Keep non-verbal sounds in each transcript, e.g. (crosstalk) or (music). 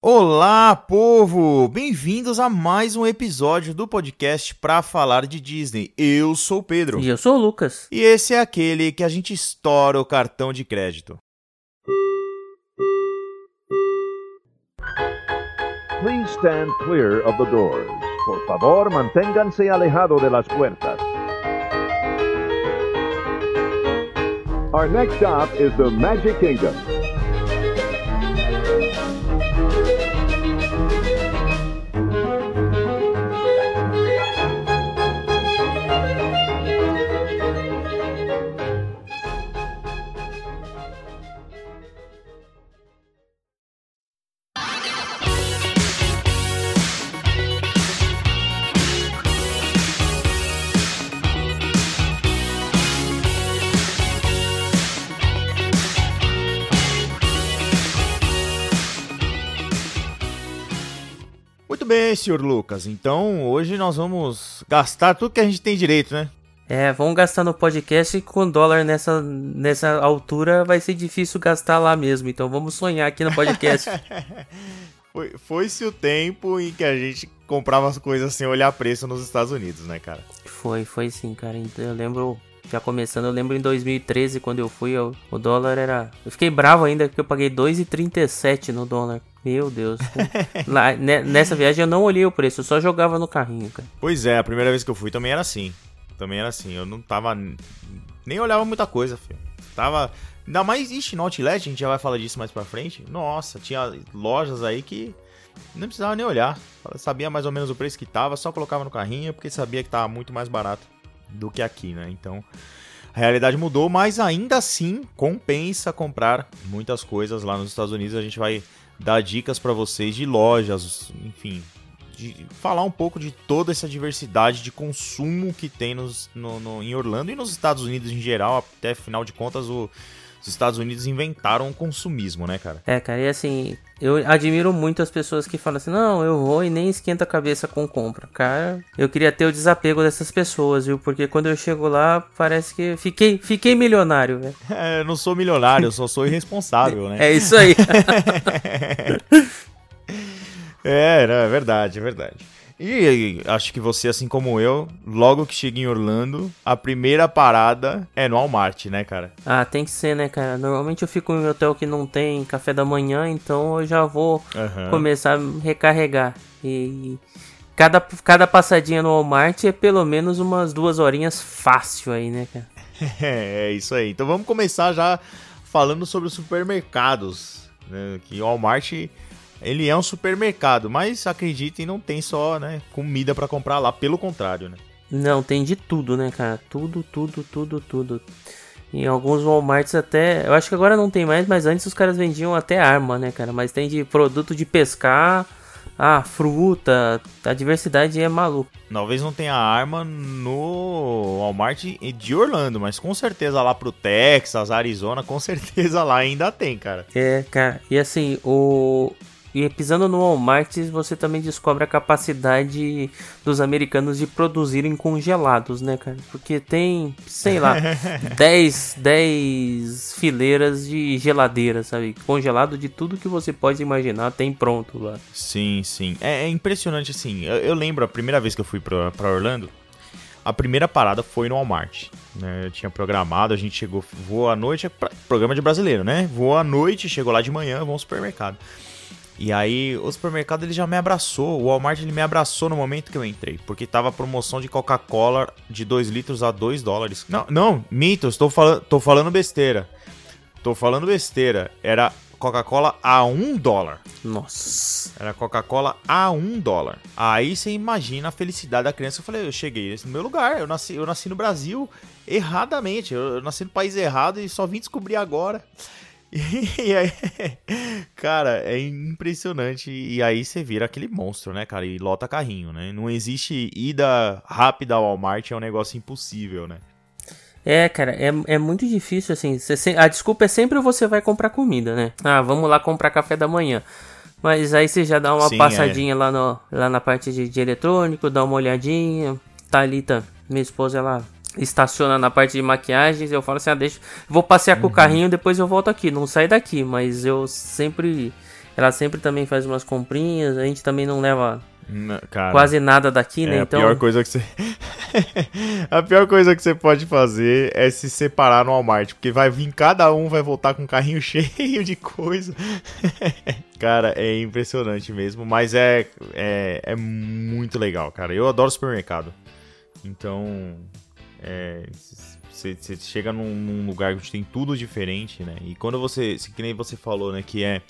Olá, povo! Bem-vindos a mais um episódio do podcast para falar de Disney. Eu sou o Pedro. E eu sou o Lucas. E esse é aquele que a gente estoura o cartão de crédito. Please stand clear of the doors. Por favor, manténganse alejado de las puertas. Our next stop is the Magic Kingdom. Bem, senhor Lucas. Então, hoje nós vamos gastar tudo que a gente tem direito, né? É, vamos gastar no podcast e com dólar nessa, nessa altura vai ser difícil gastar lá mesmo. Então vamos sonhar aqui no podcast. (laughs) Foi- Foi-se o tempo em que a gente comprava as coisas sem olhar preço nos Estados Unidos, né, cara? foi, foi sim, cara. Então, Eu lembro, já começando, eu lembro em 2013, quando eu fui, eu- o dólar era. Eu fiquei bravo ainda porque eu paguei 2,37 no dólar. Meu Deus. (laughs) Lá, ne- nessa viagem eu não olhei o preço, eu só jogava no carrinho, cara. Pois é, a primeira vez que eu fui também era assim. Também era assim. Eu não tava. Nem olhava muita coisa, filho. Tava. Ainda mais, ixi, no Outlet, a gente já vai falar disso mais pra frente. Nossa, tinha lojas aí que não precisava nem olhar. Sabia mais ou menos o preço que tava, só colocava no carrinho porque sabia que tava muito mais barato do que aqui, né? Então, a realidade mudou, mas ainda assim compensa comprar muitas coisas lá nos Estados Unidos. A gente vai dar dicas pra vocês de lojas, enfim, de falar um pouco de toda essa diversidade de consumo que tem nos, no, no- em Orlando e nos Estados Unidos em geral. Até afinal de contas, o- os Estados Unidos inventaram o consumismo, né, cara? É, cara, e assim, eu admiro muito as pessoas que falam assim, não, eu vou e nem esquenta a cabeça com compra. Cara, eu queria ter o desapego dessas pessoas, viu? Porque quando eu chego lá, parece que fiquei, fiquei milionário, velho. (laughs) É, eu não sou milionário, eu só sou irresponsável, né? (laughs) É isso aí. (laughs) É, não, é verdade, é verdade. E, acho que você, assim como eu, logo que chega em Orlando, a primeira parada é no Walmart, né, cara? ah, tem que ser, né, cara? Normalmente eu fico em um hotel que não tem café da manhã, então eu já vou Aham. começar a recarregar. E cada, cada passadinha no Walmart é pelo menos umas duas horinhas fácil aí, né, cara? (laughs) É, é isso aí. Então vamos começar já falando sobre os supermercados. Né? Que o Walmart ele é um supermercado, mas acreditem, não tem só né, comida pra comprar lá, pelo contrário, né? Não, tem de tudo, né, cara? Tudo, tudo, tudo, tudo. Em alguns Walmarts até. Eu acho que agora não tem mais, mas antes os caras vendiam até arma, né, cara? Mas tem de produto de pescar, ah, fruta. A diversidade é maluca. Talvez não tenha arma no Walmart de Orlando, mas com certeza lá pro Texas, Arizona, com certeza lá ainda tem, cara. É, cara. E assim, o. E pisando no Walmart, você também descobre a capacidade dos americanos de produzirem congelados, né, cara? Porque tem, sei lá, (laughs) 10, 10 fileiras de geladeira, sabe? Congelado de tudo que você pode imaginar, tem pronto lá. Sim, sim. É, é impressionante, assim. Eu, eu lembro a primeira vez que eu fui pra, pra Orlando, a primeira parada foi no Walmart. Né? Eu tinha programado, a gente chegou, voou à noite, é pra- programa de brasileiro, né? Voou à noite, chegou lá de manhã, vamos ao supermercado. E aí, o supermercado ele já me abraçou, o Walmart ele me abraçou no momento que eu entrei, porque tava promoção de Coca-Cola de 2 litros a 2 dólares. Não, não, mitos, tô falando, tô falando besteira. Tô falando besteira. Era Coca-Cola a 1 dólar. Nossa. Era Coca-Cola a um dólar. Aí você imagina a felicidade da criança. Eu falei, eu cheguei no meu lugar. Eu nasci, eu nasci no Brasil erradamente. Eu, eu nasci no país errado e só vim descobrir agora. (laughs) E, aí, cara, é impressionante. E aí você vira aquele monstro, né, cara? E lota carrinho, né? Não existe ida rápida ao Walmart, é um negócio impossível, né? É, cara, é, é muito difícil, assim. Você a desculpa é sempre você vai comprar comida, né? Ah, vamos lá comprar café da manhã. Mas aí você já dá uma Sim, é. passadinha lá, no, lá na parte de, de eletrônico, dá uma olhadinha. Thalita, minha esposa, ela estaciona na parte de maquiagens. Eu falo assim: ah, deixa. Vou passear Uhum. com o carrinho, depois eu volto aqui. Não sai daqui, mas eu sempre. ela sempre também faz umas comprinhas, a gente também não leva N- Cara, quase nada daqui, né? é Então, a pior coisa que você. (laughs) a pior coisa que você pode fazer é se separar no Walmart, porque vai vir cada um, vai voltar com um carrinho (laughs) cheio de coisa. (laughs) cara, é impressionante mesmo, mas é, é, é muito legal, cara. Eu adoro supermercado. Então, você você chega num, num lugar onde tem tudo diferente, né? E quando você, que nem você falou, né, que é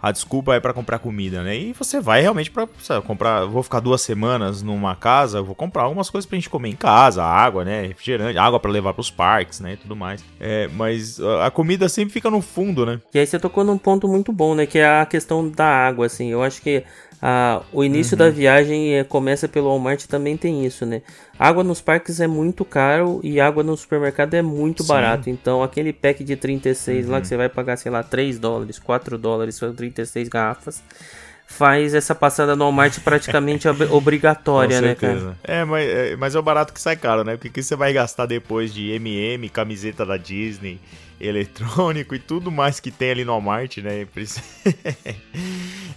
a desculpa é pra comprar comida, né? E você vai realmente sabe, comprar. Vou ficar duas semanas numa casa, vou comprar algumas coisas pra gente comer em casa, água, né? Refrigerante, água pra levar pros parques, né? E tudo mais. É, mas a comida sempre fica no fundo, né? E aí você tocou num ponto muito bom, né? Que é a questão da água, assim. Eu acho que ah, o início da viagem eh, começa pelo Walmart também tem isso, né? Água nos parques é muito caro e água no supermercado é muito Sim. barato. Então aquele pack de 36 lá que você vai pagar, sei lá, 3 dólares, 4 dólares, são 36 garrafas. Faz essa passada no Walmart praticamente ob- (laughs) obrigatória, né, cara? É mas, é, mas é o barato que sai caro, né? Porque o que você vai gastar depois de MM, camiseta da Disney, eletrônico e tudo mais que tem ali no Walmart, né? (laughs)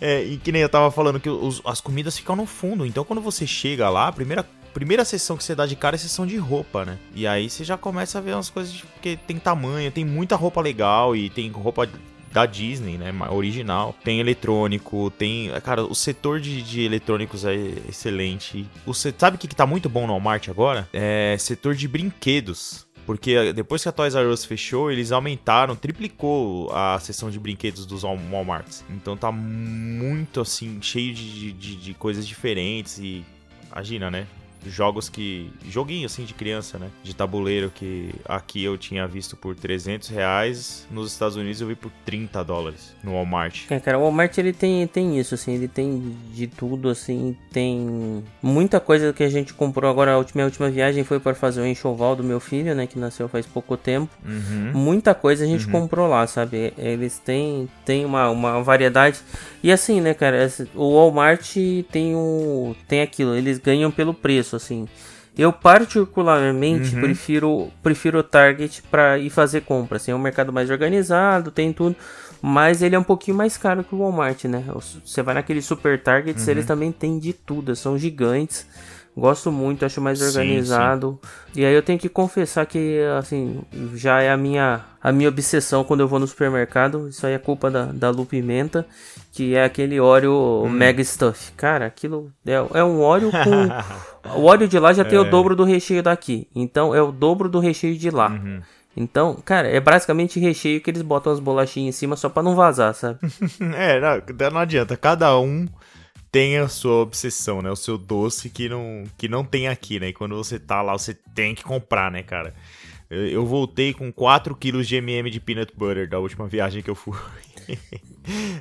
É, e que nem eu tava falando que os- as comidas ficam no fundo. Então quando você chega lá, a primeira, primeira sessão que você dá de cara é a sessão de roupa, né? E aí você já começa a ver umas coisas porque tem tamanho, tem muita roupa legal e tem roupa da Disney, né? Original. Tem eletrônico, tem. Cara, o setor de, de eletrônicos é excelente. O Sabe o que, que tá muito bom no Walmart agora? É setor de brinquedos. Porque depois que a Toys R Us fechou, eles aumentaram, triplicou a seção de brinquedos dos Wal- Walmarts. Então tá muito assim, cheio de, de, de coisas diferentes e. Imagina, né? Jogos que. Joguinho assim de criança, né? De tabuleiro que aqui eu tinha visto por 300 reais. Nos Estados Unidos eu vi por 30 dólares no Walmart. É, cara, o Walmart ele tem, tem isso, assim, ele tem de tudo, assim, tem muita coisa que a gente comprou agora, a última, a última viagem foi para fazer o enxoval do meu filho, né, que nasceu faz pouco tempo. Uhum. Muita coisa a gente comprou lá, sabe? Eles têm, têm uma, uma variedade. E assim, né, cara, o Walmart tem o tem aquilo, eles ganham pelo preço, assim. Eu particularmente prefiro prefiro o Target para ir fazer compra, assim, é um mercado mais organizado, tem tudo, mas ele é um pouquinho mais caro que o Walmart, né? Você vai naqueles super Targets, eles também têm de tudo, são gigantes. Gosto muito, acho mais Sim, organizado. E aí eu tenho que confessar que, assim, já é a minha, a minha obsessão quando eu vou no supermercado. Isso aí é culpa da, da Lu Pimenta, que é aquele óleo Hum. Mega Stuff. Cara, aquilo é, é um óleo com... (laughs) o óleo de lá já tem É. o dobro do recheio daqui. Então é o dobro do recheio de lá. Uhum. Então, cara, é basicamente recheio que eles botam as bolachinhas em cima só pra não vazar, sabe? (laughs) É, não, não adianta. Cada um tem a sua obsessão, né? O seu doce que não, que não tem aqui, né? E quando você tá lá, você tem que comprar, né, cara? Eu, eu voltei com 4 quilos de MM de peanut butter da última (laughs) viagem que eu fui.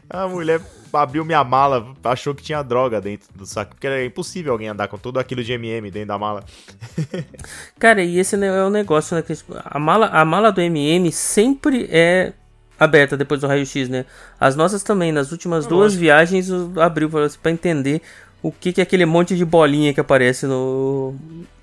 A mulher abriu minha mala, achou que tinha droga dentro do saco, porque era impossível alguém andar com todo aquilo de MM dentro da mala. Cara, e esse é o negócio, né? tipo, a, mala, a mala do MM sempre é aberta depois do raio-x, né? As nossas também, nas últimas duas viagens, abriu pra, pra entender o que, que é aquele monte de bolinha que aparece no.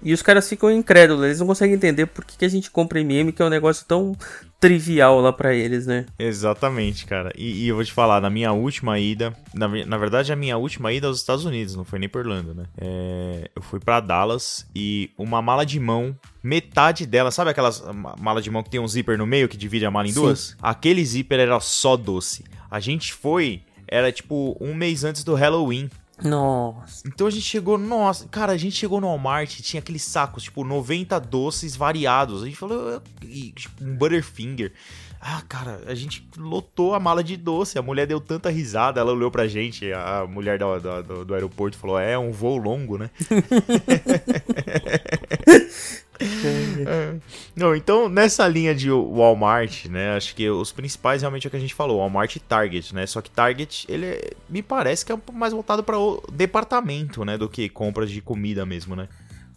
E os caras ficam incrédulos, eles não conseguem entender por que, que a gente compra MM, que é um negócio tão trivial lá pra eles, né? Exatamente, cara. E, e eu vou te falar, na minha última ida, na, na verdade a minha última ida aos Estados Unidos, não foi nem pra Orlando, né? É, eu fui pra Dallas e uma mala de mão, metade dela, sabe aquelas ma- mala de mão que tem um zíper no meio que divide a mala em Sim. duas? Aquele zíper era só doce. A gente foi, era tipo um mês antes do Halloween. Nossa. Então a gente chegou, nossa, cara, a gente chegou no Walmart, tinha aqueles sacos, tipo, 90 doces variados. A gente falou, e, tipo, um Butterfinger. Ah, cara, a gente lotou a mala de doce. A mulher deu tanta risada, ela olhou pra gente, a mulher do, do, do- do aeroporto falou: É, um voo longo, né? (laughs) É. Não, então nessa linha de Walmart, né? Acho que os principais realmente é o que a gente falou, Walmart e Target, né? Só que Target, ele é- me parece que é um pouco mais voltado para o departamento, né? Do que compras de comida mesmo, né?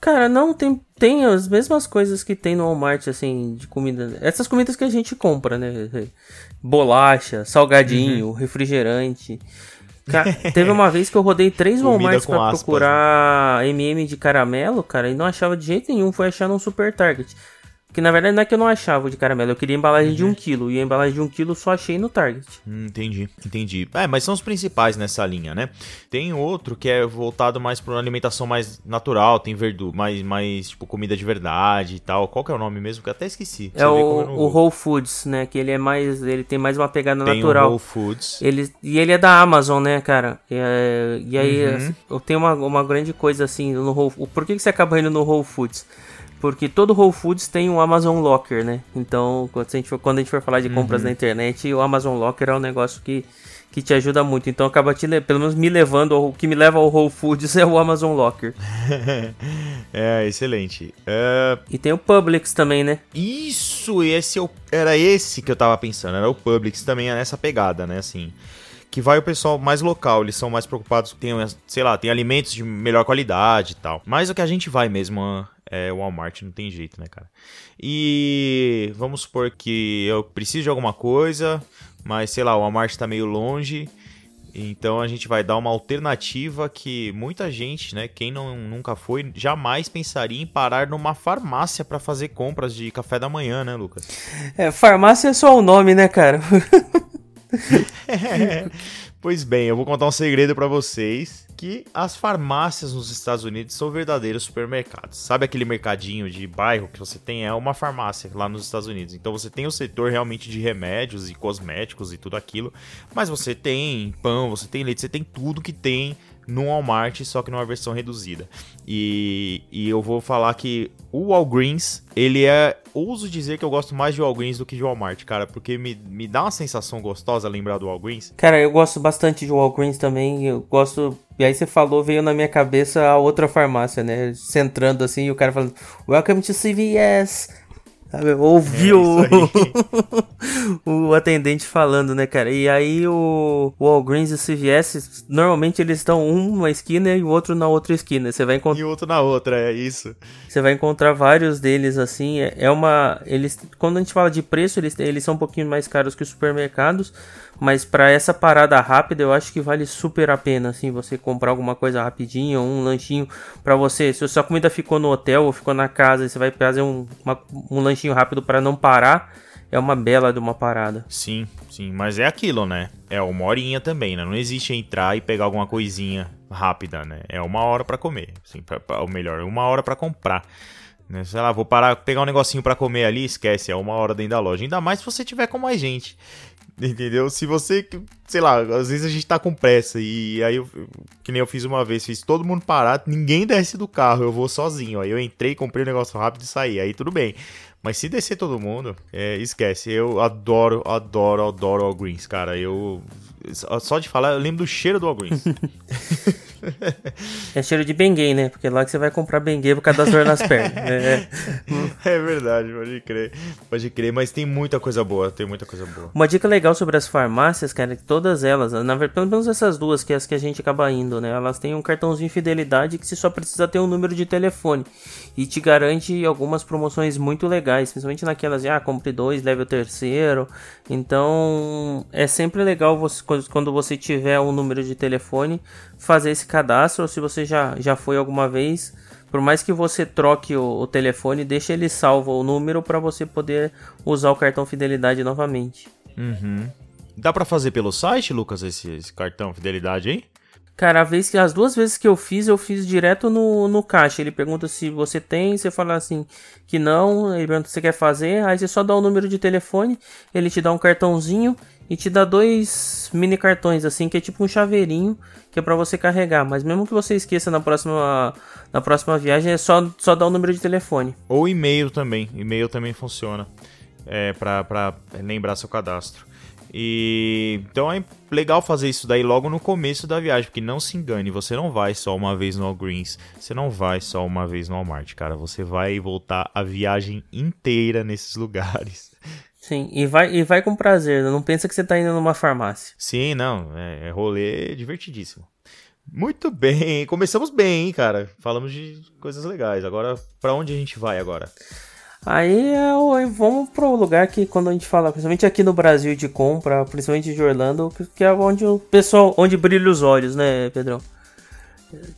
Cara, não, tem, tem as mesmas coisas que tem no Walmart, assim, de comida. Essas comidas que a gente compra, né? Bolacha, salgadinho, Uhum. refrigerante. Cara, teve uma vez que eu rodei três Walmarts pra aspas, né? procurar MM de caramelo, cara, e não achava de jeito nenhum. Foi achar num Super Target. Que na verdade não é que eu não achava o de caramelo, eu queria embalagem de 1 kg. E a embalagem de 1 kg só achei no Target. Hum, entendi, entendi. É, mas são os principais nessa linha, né? Tem outro que é voltado mais para uma alimentação mais natural, tem verdura, mais, mais tipo comida de verdade e tal. Qual que é o nome mesmo? Que eu até esqueci. É o, o Whole Foods, né? Que ele é mais. Ele tem mais uma pegada tem natural. O Whole Foods. Ele, e ele é da Amazon, né, cara? E, é, e aí uhum. eu tenho uma, uma grande coisa assim no Whole Por que, que você acaba indo no Whole Foods? Porque todo Whole Foods tem um Amazon Locker, né? Então, quando a gente for, quando a gente for falar de compras uhum. na internet, o Amazon Locker é um negócio que, que te ajuda muito. Então, acaba te, pelo menos me levando, o que me leva ao Whole Foods (laughs) é o Amazon Locker. (laughs) é, excelente. Uh... E tem o Publix também, né? Isso, esse é era esse que eu tava pensando, era o Publix também é nessa pegada, né? Assim que vai o pessoal mais local, eles são mais preocupados, tem, sei lá, tem alimentos de melhor qualidade e tal. Mas o que a gente vai mesmo é o Walmart, não tem jeito, né, cara? E vamos supor que eu preciso de alguma coisa, mas sei lá, o Walmart tá meio longe. Então a gente vai dar uma alternativa que muita gente, né, quem não, nunca foi, jamais pensaria em parar numa farmácia para fazer compras de café da manhã, né, Lucas? É, farmácia é só o nome, né, cara? (laughs) (laughs) pois bem, eu vou contar um segredo para vocês que as farmácias nos Estados Unidos são verdadeiros supermercados. Sabe aquele mercadinho de bairro que você tem? É uma farmácia lá nos Estados Unidos. Então você tem o setor realmente de remédios e cosméticos e tudo aquilo, mas você tem pão, você tem leite, você tem tudo que tem no Walmart, só que numa versão reduzida. E, e eu vou falar que o Walgreens, ele é. Ouso dizer que eu gosto mais de Walgreens do que de Walmart, cara, porque me, me dá uma sensação gostosa lembrar do Walgreens. Cara, eu gosto bastante de Walgreens também. Eu gosto. E aí você falou, veio na minha cabeça a outra farmácia, né? Centrando assim, e o cara falando: Welcome to CVS. Sabe? Ouviu é o... (laughs) o atendente falando, né, cara? E aí o, o Walgreens e o CVS, normalmente eles estão um numa esquina e o outro na outra esquina. Você vai encontrar. E o outro na outra, é isso. Você vai encontrar vários deles assim. É, é uma. Eles. Quando a gente fala de preço, eles, eles são um pouquinho mais caros que os supermercados. Mas para essa parada rápida, eu acho que vale super a pena, assim, você comprar alguma coisa rapidinho, um lanchinho para você. Se a sua comida ficou no hotel ou ficou na casa e você vai fazer um, uma, um lanchinho rápido para não parar, é uma bela de uma parada. Sim, sim, mas é aquilo, né? É uma horinha também, né? Não existe entrar e pegar alguma coisinha rápida, né? É uma hora para comer, assim, pra, pra, ou melhor, uma hora para comprar. Né? Sei lá, vou parar, pegar um negocinho para comer ali, esquece, é uma hora dentro da loja. Ainda mais se você tiver com mais gente. Entendeu? Se você, sei lá, às vezes a gente tá com pressa e aí, eu, que nem eu fiz uma vez, fiz todo mundo parar, ninguém desce do carro, eu vou sozinho. Aí eu entrei, comprei o um negócio rápido e saí. Aí tudo bem. Mas se descer todo mundo, é, esquece. Eu adoro, adoro, adoro All Greens, cara. Eu. Só de falar, eu lembro do cheiro do All Greens. (laughs) é cheiro de benguê, né? Porque lá que você vai comprar benguê por causa das dores nas pernas. É. (laughs) é verdade, pode crer. Pode crer, mas tem muita coisa boa, tem muita coisa boa. Uma dica legal sobre as farmácias, cara, é que todas elas, na verdade, pelo menos essas duas que é as que a gente acaba indo, né? Elas têm um cartãozinho de fidelidade que você só precisa ter um número de telefone. E te garante algumas promoções muito legais, principalmente naquelas de, ah, compre dois, leve o terceiro. Então, é sempre legal você, quando você tiver um número de telefone, fazer esse cadastro, ou se você já, já foi alguma vez, por mais que você troque o, o telefone, deixe ele salvo o número para você poder usar o cartão fidelidade novamente. Uhum. Dá para fazer pelo site, Lucas, esse, esse, cartão fidelidade aí? Cara, a vez que as duas vezes que eu fiz, eu fiz direto no, no caixa. Ele pergunta se você tem, você fala assim que não, ele pergunta se você quer fazer, aí você só dá o número de telefone, ele te dá um cartãozinho e te dá dois mini cartões assim, que é tipo um chaveirinho que é para você carregar, mas mesmo que você esqueça na próxima na próxima viagem é só só dar o número de telefone. Ou e-mail também, e-mail também funciona. É para lembrar seu cadastro. E então é legal fazer isso daí logo no começo da viagem, porque não se engane, você não vai só uma vez no Greens, você não vai só uma vez no Walmart, cara, você vai voltar a viagem inteira nesses (laughs) lugares. Sim, e vai, e vai com prazer, não pensa que você tá indo numa farmácia. Sim, não, é, é rolê divertidíssimo. Muito bem, começamos bem, hein, cara. Falamos de coisas legais. Agora, para onde a gente vai agora? Aí é vamos pro lugar que quando a gente fala, principalmente aqui no Brasil de compra, principalmente de Orlando, que é onde o pessoal, onde brilha os olhos, né, Pedrão?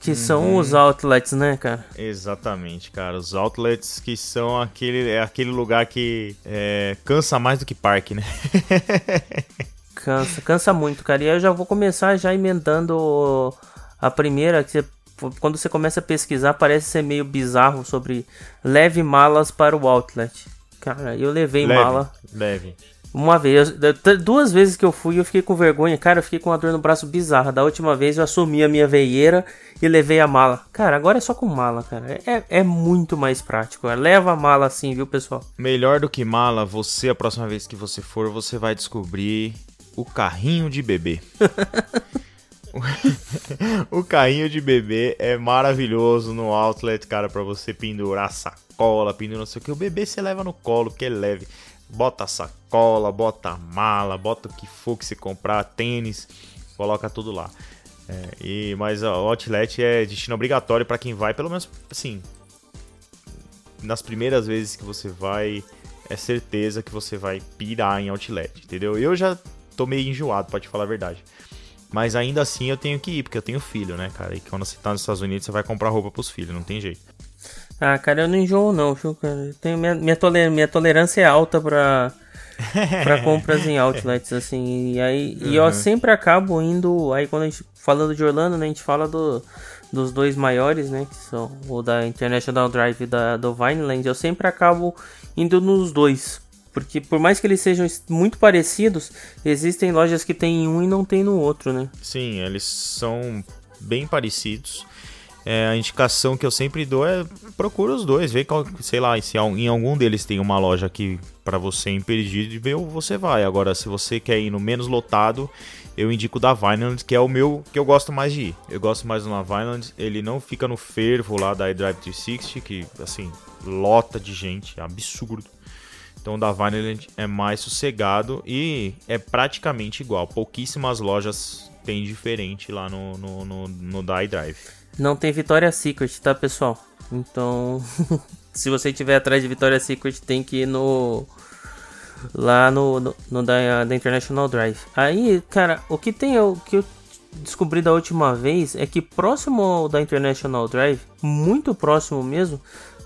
Que são os outlets, né, cara? Exatamente, cara. Os outlets que são aquele, é aquele lugar que é, cansa mais do que parque, né? (laughs) Cansa, cansa muito, cara. E eu já vou começar já emendando a primeira, que você, quando você começa a pesquisar, parece ser meio bizarro sobre leve malas para o outlet. Cara, eu levei leve, mala. Leve. Uma vez, duas vezes que eu fui, eu fiquei com vergonha. Cara, eu fiquei com uma dor no braço bizarra. Da última vez eu assumi a minha veieira e levei a mala. Cara, agora é só com mala, cara. É, é muito mais prático. Leva a mala assim, viu, pessoal? Melhor do que mala, você, a próxima vez que você for, você vai descobrir o carrinho de bebê. (laughs) (laughs) o carrinho de bebê é maravilhoso no outlet, cara, para você pendurar sacola, pendurar não sei o que. O bebê você leva no colo, porque é leve. Bota a sacola, bota a mala, bota o que for que você comprar, tênis, coloca tudo lá. É, e, mas o outlet é destino obrigatório para quem vai, pelo menos assim. Nas primeiras vezes que você vai, é certeza que você vai pirar em outlet, entendeu? Eu já tô meio enjoado, pode falar a verdade. Mas ainda assim eu tenho que ir, porque eu tenho filho, né, cara? E quando você tá nos Estados Unidos, você vai comprar roupa pros filhos, não tem jeito. Ah, cara, eu não enjoo não, viu, cara? Tenho minha, minha, toler, minha tolerância é alta pra, (laughs) pra compras em outlets, assim. E aí uhum. e eu sempre acabo indo. Aí quando a gente. Falando de Orlando, né? A gente fala do, dos dois maiores, né? Que são o da International Drive e da, do Vineland. Eu sempre acabo indo nos dois. Porque por mais que eles sejam muito parecidos, existem lojas que tem um e não tem no outro, né? Sim, eles são bem parecidos. É, a indicação que eu sempre dou é procura os dois, vê qual, sei lá, se em algum deles tem uma loja que para você imperdível, você vai. Agora, se você quer ir no menos lotado, eu indico da Vineland, que é o meu que eu gosto mais de ir. Eu gosto mais do na Vineland, ele não fica no fervo lá da iDrive 360, que assim, lota de gente, é absurdo. Então da Vineland é mais sossegado e é praticamente igual. Pouquíssimas lojas tem diferente lá no, no, no, no da iDrive. Não tem Vitória Secret, tá, pessoal? Então, (laughs) se você estiver atrás de Vitória Secret, tem que ir no. Lá no, no, no da, da, International Drive. Aí, cara, o que tem. O que eu descobri da última vez é que próximo da International Drive, muito próximo mesmo,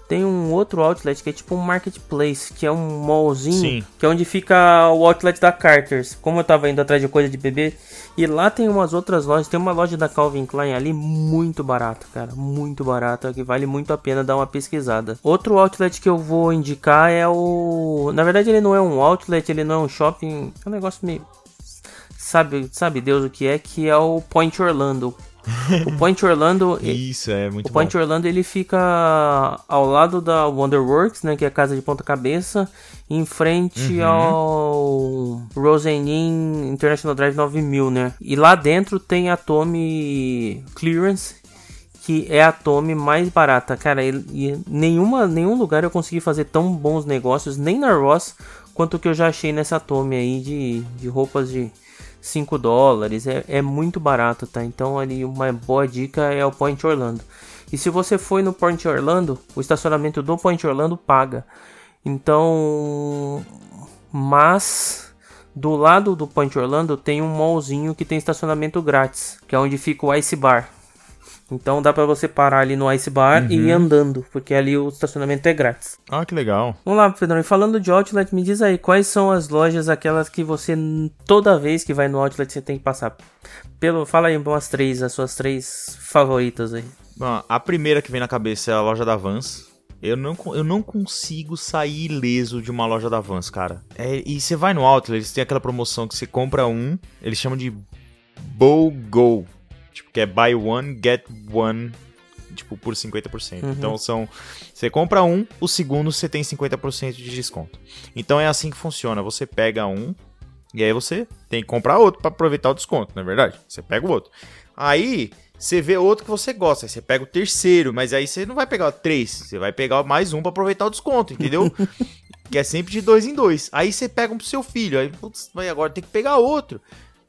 tem um outro outlet que é tipo um marketplace, que é um mallzinho, Sim. que é onde fica o outlet da Carters. Como eu tava indo atrás de coisa de bebê, e lá tem umas outras lojas, tem uma loja da Calvin Klein ali muito barata, cara, muito barata, que vale muito a pena dar uma pesquisada. Outro outlet que eu vou indicar é o, na verdade ele não é um outlet, ele não é um shopping, é um negócio meio sabe, sabe Deus o que é, que é o Point Orlando. O Point Orlando. (laughs) Isso, é muito O Point bom. Orlando ele fica ao lado da Wonderworks, né? Que é a casa de ponta-cabeça, em frente uhum. ao Rosen Inn International Drive 9000, né? E lá dentro tem a Tommy Clearance, que é a Tommy mais barata. Cara, e nenhuma, nenhum lugar eu consegui fazer tão bons negócios, nem na Ross, quanto que eu já achei nessa Tommy aí de, de roupas de 5 dólares, é, é muito barato, tá? Então ali uma boa dica é o Point Orlando. E se você foi no Point Orlando, o estacionamento do Point Orlando paga. Então, mas do lado do Point Orlando tem um mallzinho que tem estacionamento grátis, que é onde fica o Ice Bar. Então dá para você parar ali no Ice Bar uhum. e ir uhum. andando, porque ali o estacionamento é grátis. Ah, que legal. Vamos lá, Pedrão. E falando de outlet, me diz aí, quais são as lojas, aquelas que você, toda vez que vai no outlet, você tem que passar? Pelo, fala aí umas três, as suas três favoritas aí. Bom, a primeira que vem na cabeça é a loja da Vans. Eu não, eu não consigo sair ileso de uma loja da Vans, cara. É, e você vai no outlet, eles têm aquela promoção que você compra um, eles chamam de BOGO Tipo, que é buy one, get one, tipo, por 50%. Uhum. Então são. Você compra um, o segundo você tem 50% de desconto. Então é assim que funciona. Você pega um, e aí você tem que comprar outro para aproveitar o desconto, não é verdade? Você pega o outro. Aí você vê outro que você gosta, aí você pega o terceiro, mas aí você não vai pegar três, você vai pegar mais um para aproveitar o desconto, entendeu? (laughs) que é sempre de dois em dois. Aí você pega um pro seu filho, aí putz, agora tem que pegar outro.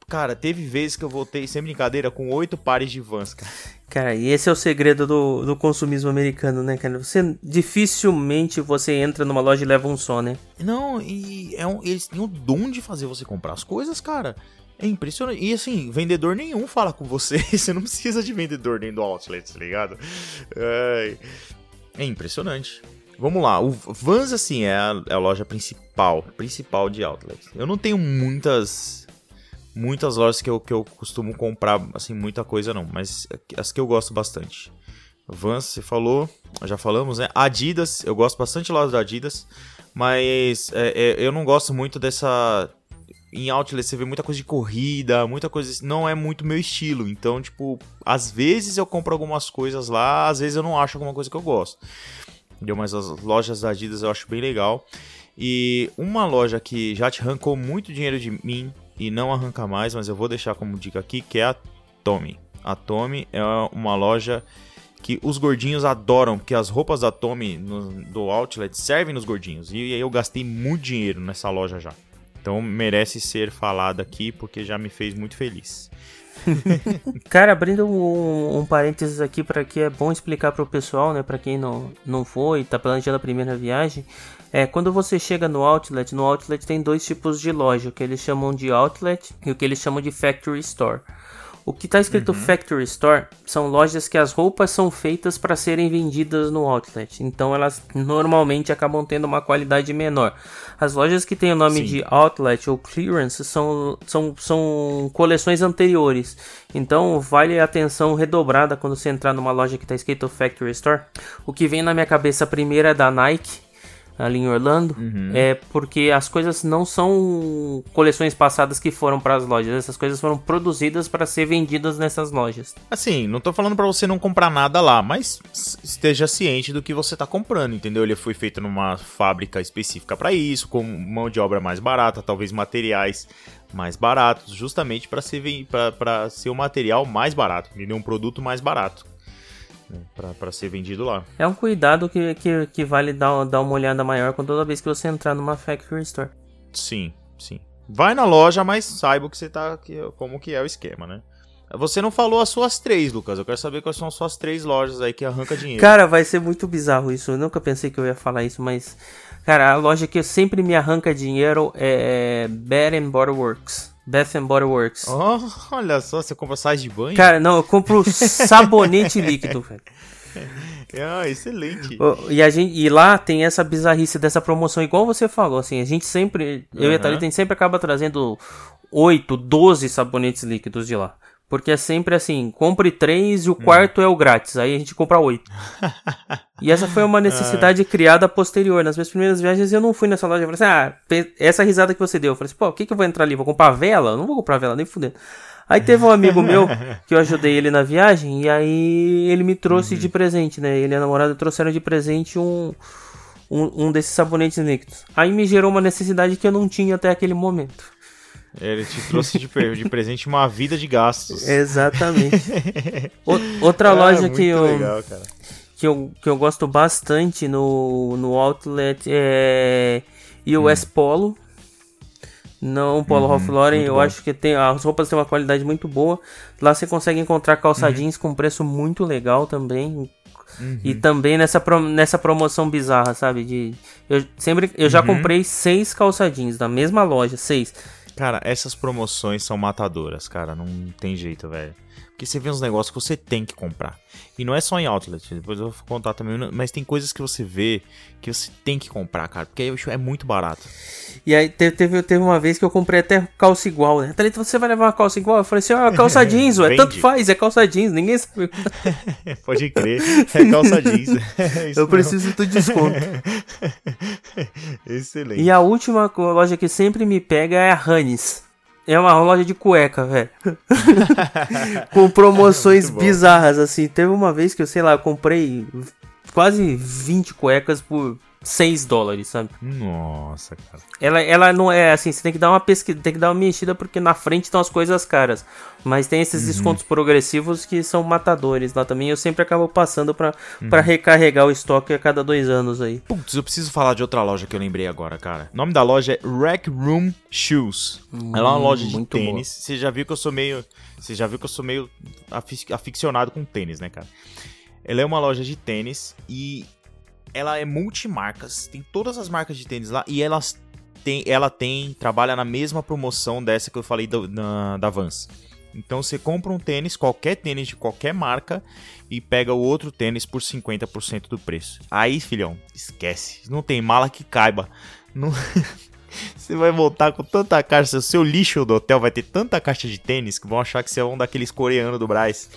Cara, teve vezes que eu voltei, sem brincadeira, com oito pares de vans, cara. Cara, e esse é o segredo do, do consumismo americano, né, cara? Você dificilmente você entra numa loja e leva um só, né? Não, e é um, eles têm o dom de fazer você comprar as coisas, cara. É impressionante. E assim, vendedor nenhum fala com você. (laughs) Você não precisa de vendedor dentro do outlet, tá ligado? É, é impressionante. Vamos lá, o Vans, assim, é a, é a, loja principal, principal de outlet. Eu não tenho muitas muitas lojas que eu, que eu costumo comprar, assim, muita coisa não, mas as que eu gosto bastante. Vans, você falou, já falamos, né? Adidas, eu gosto bastante de lojas da Adidas, mas é, é, eu não gosto muito dessa... Em outlet você vê muita coisa de corrida, muita coisa... Não é muito meu estilo, então, tipo, às vezes eu compro algumas coisas lá, às vezes eu não acho alguma coisa que eu gosto. Entendeu? Mas as lojas da Adidas eu acho bem legal. E uma loja que já te arrancou muito dinheiro de mim e não arranca mais, mas eu vou deixar como dica aqui, que é a Tommy. A Tommy é uma loja que os gordinhos adoram, porque as roupas da Tommy no, do Outlet servem nos gordinhos. E eu gastei muito dinheiro nessa loja já. Então merece ser falada aqui, porque já me fez muito feliz. (laughs) Cara, abrindo um, um parênteses aqui para que é bom explicar para o pessoal, né, para quem não, não foi, tá planejando a primeira viagem, é quando você chega no outlet, no outlet tem dois tipos de loja, o que eles chamam de outlet e o que eles chamam de factory store. O que está escrito uhum. Factory Store são lojas que as roupas são feitas para serem vendidas no outlet. Então elas normalmente acabam tendo uma qualidade menor. As lojas que têm o nome Sim. de outlet ou clearance são, são, são coleções anteriores. Então vale a atenção redobrada quando você entrar numa loja que está escrito Factory Store. O que vem na minha cabeça primeiro é da Nike ali em Orlando, uhum. é porque as coisas não são coleções passadas que foram para as lojas, essas coisas foram produzidas para ser vendidas nessas lojas. Assim, não tô falando para você não comprar nada lá, mas esteja ciente do que você tá comprando, entendeu? Ele foi feito numa fábrica específica para isso, com mão de obra mais barata, talvez materiais mais baratos, justamente para ser para ser o material mais barato, entendeu? Um produto mais barato né, para ser vendido lá. É um cuidado que, que, que vale dar, dar uma olhada maior com toda vez que você entrar numa factory store. Sim, sim. Vai na loja, mas saiba que você tá que, como que é o esquema, né? Você não falou as suas três, Lucas. Eu quero saber quais são as suas três lojas aí que arranca dinheiro. Cara, vai ser muito bizarro isso. Eu nunca pensei que eu ia falar isso, mas. Cara, a loja que sempre me arranca dinheiro é Bed and Body Works. Bath and Body Works. Oh, olha só, você compra sais de banho? Cara, não, eu compro sabonete (laughs) líquido, velho. Ah, excelente. E, a gente, e lá tem essa bizarrice dessa promoção, igual você falou, assim, a gente sempre, eu uhum. e a Thalita, a gente sempre acaba trazendo 8, 12 sabonetes líquidos de lá. Porque é sempre assim, compre três e o hum. quarto é o grátis. Aí a gente compra oito. (laughs) e essa foi uma necessidade criada posterior. Nas minhas primeiras viagens eu não fui nessa loja. Eu falei assim, ah, essa risada que você deu. Eu falei assim, pô, o que, que eu vou entrar ali? Vou comprar vela? Eu não vou comprar vela, nem fudendo. Aí teve um amigo meu que eu ajudei ele na viagem e aí ele me trouxe uhum. de presente, né? Ele e a namorada trouxeram de presente um, um, um desses sabonetes líquidos. Aí me gerou uma necessidade que eu não tinha até aquele momento. Ele te trouxe de, de presente uma vida de gastos. (laughs) Exatamente. o, outra é, (laughs) loja que eu, legal, que eu que eu gosto bastante no, no outlet é US hum. Polo. Não Polo uhum, Ralph Lauren, eu bom. acho que tem as roupas têm uma qualidade muito boa. Lá você consegue encontrar calça uhum. com preço muito legal também. Uhum. E também nessa, nessa promoção bizarra, sabe? De, eu sempre eu já uhum. comprei seis calça jeans da mesma loja, seis. Cara, essas promoções são matadoras, cara. Não tem jeito, velho. Porque você vê uns negócios que você tem que comprar. E não é só em outlet, depois eu vou contar também, mas tem coisas que você vê que você tem que comprar, cara, porque é muito barato. E aí teve, teve, uma vez que eu comprei até calça igual, né? Falei, você vai levar uma calça igual? Eu falei assim, ó, oh, calça (laughs) jeans, ué, tanto faz, é calça jeans, ninguém sabe. (laughs) Pode crer, é calça jeans. (laughs) É eu preciso do desconto. Excelente. E a última loja que sempre me pega é a Hannes. É uma loja de cueca, velho. (laughs) (laughs) Com promoções bizarras, assim. Teve uma vez que eu, sei lá, eu comprei quase 20 cuecas por 6 dólares, sabe? Nossa, cara. Ela, ela não é assim, você tem que dar uma pesquisa, tem que dar uma mexida porque na frente estão as coisas caras. Mas tem esses uhum. descontos progressivos que são matadores lá também. Eu sempre acabo passando pra, uhum. Pra recarregar o estoque a cada dois anos aí. Putz, eu preciso falar de outra loja que eu lembrei agora, cara. O nome da loja é Rec Room Shoes. Hum, Ela é uma loja de tênis. Boa. Você já viu que eu sou meio. Você já viu que eu sou meio aficionado com tênis, né, cara? Ela é uma loja de tênis e ela é multimarcas. Tem todas as marcas de tênis lá e elas tem, ela tem, trabalha na mesma promoção dessa que eu falei do, na, da Vans. Então você compra um tênis, qualquer tênis de qualquer marca, e pega o outro tênis por 50% do preço. Aí, filhão, esquece. Não tem mala que caiba. Não... (laughs) você vai voltar com tanta caixa. O seu lixo do hotel vai ter tanta caixa de tênis que vão achar que você é um daqueles coreanos do Braz.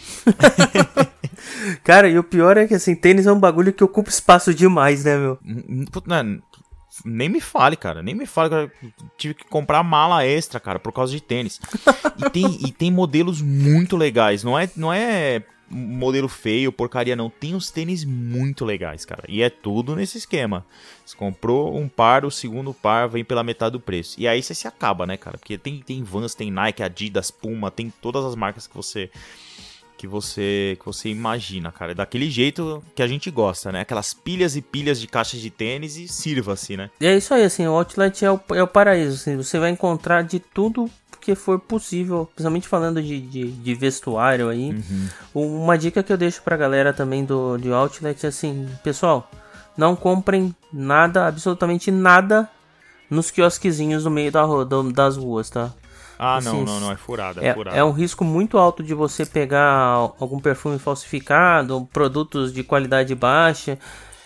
(laughs) Cara, e o pior é que assim, tênis é um bagulho que ocupa espaço demais, né, meu? Não, nem me fale, cara. Nem me fale, cara. Tive que comprar mala extra, cara, por causa de tênis. E tem, e tem modelos muito legais. Não é, não é modelo feio, porcaria não. Tem uns tênis muito legais, cara. E é tudo nesse esquema. Você comprou um par, o segundo par vem pela metade do preço. E aí você se acaba, né, cara? Porque tem, tem Vans, tem Nike, Adidas, Puma, tem todas as marcas que você que você que você imagina, cara. É daquele jeito que a gente gosta, né? Aquelas pilhas e pilhas de caixas de tênis e sirva-se, né? E é isso aí, assim, o Outlet é o, é o paraíso, assim, você vai encontrar de tudo que for possível, principalmente falando de, de, de vestuário aí. Uhum. Uma dica que eu deixo pra galera também do de Outlet é assim, pessoal, não comprem nada, absolutamente nada nos quiosquezinhos no meio da, do, das ruas, tá? Ah, assim, não, não, não, é furada, é, é, furada. É um risco muito alto de você pegar algum perfume falsificado, produtos de qualidade baixa.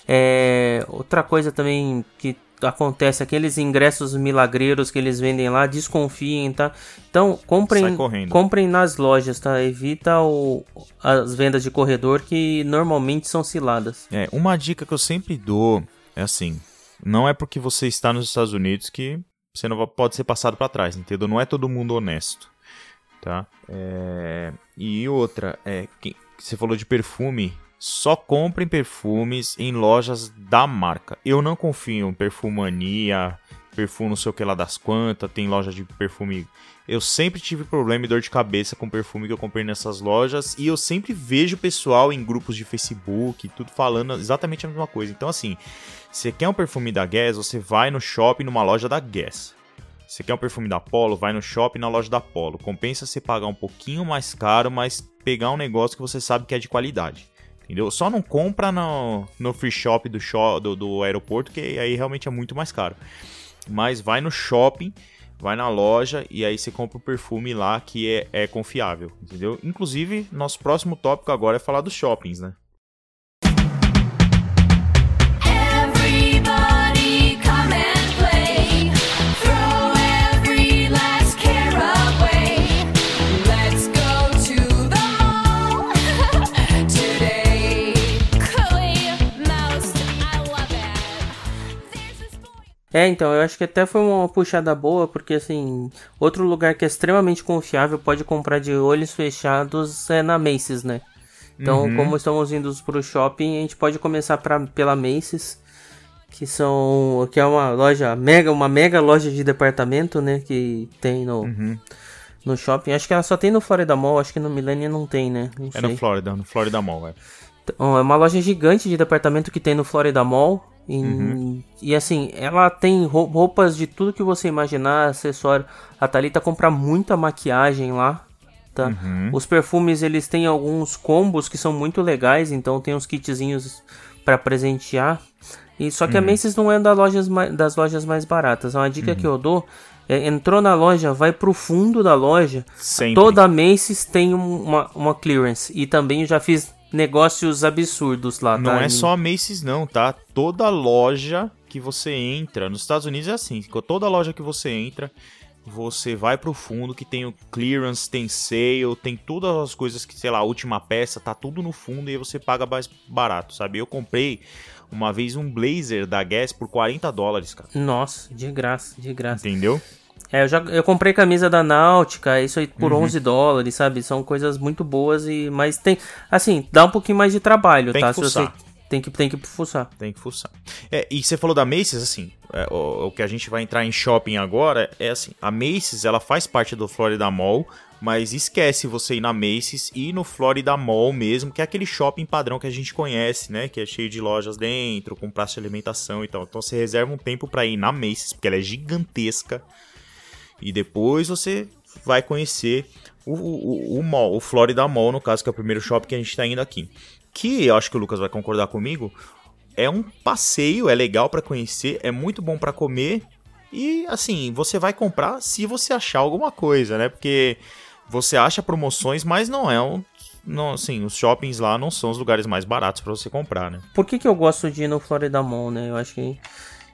É, outra coisa também que acontece, aqueles ingressos milagreiros que eles vendem lá, desconfiem, tá? Então, comprem, comprem nas lojas, tá? Evita o, as vendas de corredor que normalmente são ciladas. É, uma dica que eu sempre dou é assim, não é porque você está nos Estados Unidos que você não pode ser passado para trás, entendeu? Não é todo mundo honesto, tá? É... E outra, é que você falou de perfume, só comprem perfumes em lojas da marca. Eu não confio em Perfumania, perfume não sei o que lá das quantas, tem loja de perfume. Eu sempre tive problema e dor de cabeça com perfume que eu comprei nessas lojas e eu sempre vejo pessoal em grupos de Facebook, tudo falando exatamente a mesma coisa. Então assim, você quer um perfume da Guess, você vai no shopping numa loja da Guess. Você quer um perfume da Polo, vai no shopping na loja da Polo. Compensa você pagar um pouquinho mais caro, mas pegar um negócio que você sabe que é de qualidade. Entendeu? Só não compra no, no free shop do, shop do, do aeroporto, que aí realmente é muito mais caro. Mas vai no shopping, vai na loja e aí você compra o perfume lá que é, é confiável, entendeu? Inclusive, nosso próximo tópico agora é falar dos shoppings, né? É, então, eu acho que até foi uma puxada boa, porque assim, outro lugar que é extremamente confiável, pode comprar de olhos fechados é na Macy's, né? Então, uhum. como estamos indo pro shopping, a gente pode começar pra, pela Macy's, que são que é uma loja mega, uma mega loja de departamento, né, que tem no uhum. no shopping. Acho que ela só tem no Florida Mall, acho que no Millennium não tem, né? Não é sei. no Florida, no Florida Mall, é. Então, é uma loja gigante de departamento que tem no Florida Mall. Uhum. E assim, ela tem roupas de tudo que você imaginar, acessório. A Thalita compra muita maquiagem lá. Tá? Uhum. Os perfumes eles têm alguns combos que são muito legais, então tem uns kitzinhos para presentear. E só que uhum. a Macy's não é das lojas, das lojas mais baratas. Uma dica que eu dou é, entrou na loja, vai pro fundo da loja. Sempre. Toda a Macy's tem uma, uma clearance. E também eu já fiz negócios absurdos lá, Não tá? é só a Macy's não, tá? Toda loja que você entra, nos Estados Unidos é assim, toda loja que você entra, você vai pro fundo que tem o clearance, tem sale, tem todas as coisas que, sei lá, a última peça, tá tudo no fundo e aí você paga mais barato, sabe? Eu comprei uma vez um blazer da Guess por 40 dólares, cara. Nossa, de graça, de graça. Entendeu? É, eu já eu comprei camisa da Náutica, isso aí por uhum. 11 dólares, sabe? São coisas muito boas e mas tem, assim, dá um pouquinho mais de trabalho, tem tá? Que fuçar. você tem que tem que fuçar. Tem que fuçar. É, e você falou da Macy's, assim, é, o, o, que a gente vai entrar em shopping agora é assim, a Macy's, ela faz parte do Florida Mall, mas esquece você ir na Macy's e no Florida Mall mesmo, que é aquele shopping padrão que a gente conhece, né? Que é cheio de lojas dentro, com praça de alimentação e tal. Então você reserva um tempo para ir na Macy's, porque ela é gigantesca. E depois você vai conhecer o, o, o mall, o Florida Mall, no caso, que é o primeiro shopping que a gente está indo aqui. Que eu acho que o Lucas vai concordar comigo. É um passeio, é legal para conhecer, é muito bom para comer E assim, você vai comprar se você achar alguma coisa, né? Porque você acha promoções, mas não é um. Não, assim, os shoppings lá não são os lugares mais baratos para você comprar, né? Por que, que eu gosto de ir no Florida Mall, né? Eu acho que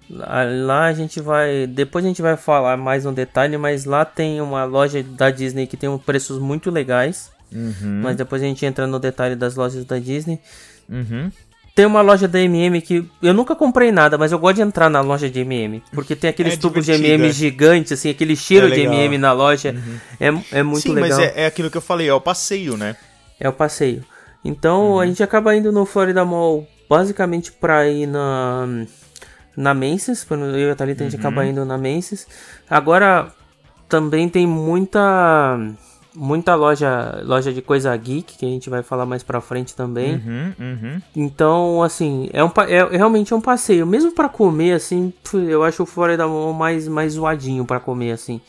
lá a gente vai. Depois a gente vai falar mais um detalhe, mas lá tem uma loja da Disney que tem preços muito legais. Uhum. Mas depois a gente entra no detalhe das lojas da Disney. Uhum. Tem uma loja da MM que eu nunca comprei nada, mas eu gosto de entrar na loja de MM. Porque tem aqueles É tubos de MM gigantes, assim, aquele cheiro É de. MM na loja. É, é muito Sim, legal. mas é, é aquilo que eu falei, é o passeio, né? É o passeio. Então Uhum. a gente acaba indo no Florida Mall basicamente pra ir na na Macy's, quando eu e a Thalita a Uhum. gente acaba indo na Macy's. Agora também tem muita muita loja loja de coisa geek que a gente vai falar mais pra frente também. Uhum, uhum. Então, assim, é, um, é realmente um passeio. Mesmo pra comer, assim, eu acho o Florida Mall mais, mais zoadinho pra comer, assim.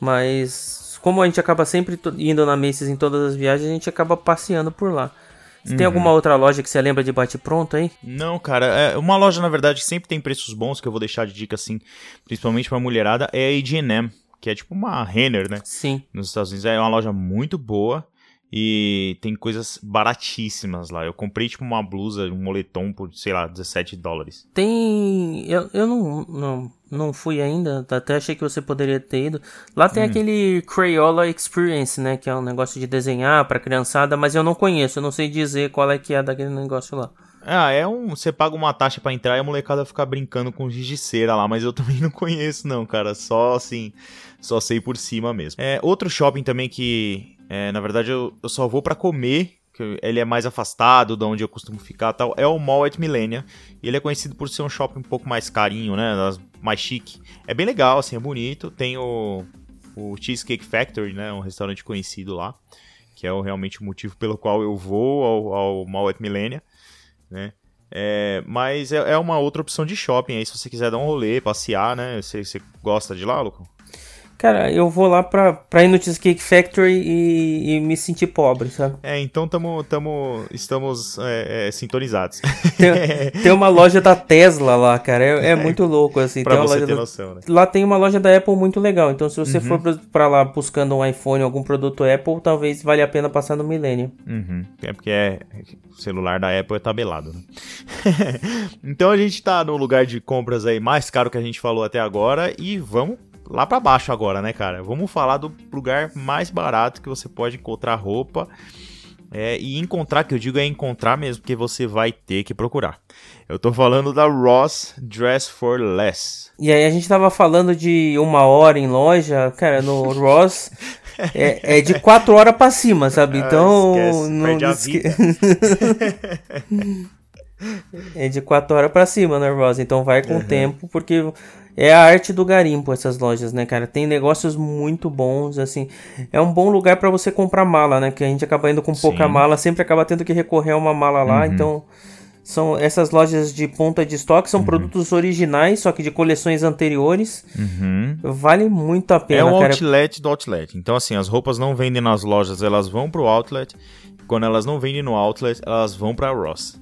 Mas, como a gente acaba sempre indo na Macy's em todas as viagens, a gente acaba passeando por lá. Você tem alguma outra loja que você lembra de bate-pronto aí? Não, cara, é uma loja, na verdade, que sempre tem preços bons, que eu vou deixar de dica, assim, principalmente pra mulherada, é a H&M, que é tipo uma Renner, né? Sim. Nos Estados Unidos. É uma loja muito boa e tem coisas baratíssimas lá. Eu comprei, tipo, uma blusa, um moletom por, sei lá, 17 dólares. Tem. Eu, eu não, não, não fui ainda, até achei que você poderia ter ido. Lá tem aquele Crayola Experience, né? Que é um negócio de desenhar pra criançada, mas eu não conheço, eu não sei dizer qual é que é daquele negócio lá. Ah, é um. Você paga uma taxa pra entrar e a molecada fica brincando com giz de cera lá, mas eu (laughs) também não conheço, não, cara. Só assim. Só sei por cima mesmo. É, outro shopping também que. É, na verdade, eu, eu só vou pra comer. que Ele é mais afastado de onde eu costumo ficar tal. É o Mall at Millennia. E ele é conhecido por ser um shopping um pouco mais carinho, né? Mais chique. É bem legal, assim, é bonito. Tem o, o Cheesecake Factory, né? Um restaurante conhecido lá. Que é o, realmente o motivo pelo qual eu vou ao, ao Mall at Millennia né? É, mas é, é uma outra opção de shopping aí, se você quiser dar um rolê, passear, né? Você, você gosta de lá, Lucão? Cara, eu vou lá pra, pra ir no Cheesecake Factory e, e me sentir pobre, sabe? É, então tamo, tamo, estamos é, é, sintonizados. Tem, (laughs) tem uma loja da Tesla lá, cara. É, é muito louco, assim. pra tem você loja ter da- noção, né? Lá tem uma loja da Apple muito legal. Então, se você Uhum. for pra- pra lá buscando um iPhone ou algum produto Apple, talvez valha a pena passar no Millennium. Uhum. É porque é, o celular da Apple é tabelado, né? (laughs) então a gente tá no lugar de compras aí mais caro que a gente falou até agora e vamos lá pra baixo agora, né, cara? Vamos falar do lugar mais barato que você pode encontrar roupa. É, e encontrar, que eu digo é encontrar mesmo, porque você vai ter que procurar. Eu tô falando da Ross Dress for Less. E aí a gente tava falando de uma hora em loja, cara, no (laughs) Ross é, é de quatro horas pra cima, sabe? Então. Ah, esquece, não perde esque- (laughs) é de quatro horas pra cima, né, Ross? Então vai com o tempo, porque é a arte do garimpo essas lojas, né, cara? Tem negócios muito bons, assim. É um bom lugar pra você comprar mala, né? Que a gente acaba indo com pouca Sim. mala, sempre acaba tendo que recorrer a uma mala lá, Uhum. então. São essas lojas de ponta de estoque, Uhum. são produtos originais, só que de coleções anteriores. Uhum. Vale muito a É pena, um cara. outlet do outlet. Então, assim, as roupas não vendem nas lojas, elas vão pro outlet. Quando elas não vendem no outlet, elas vão pra Ross.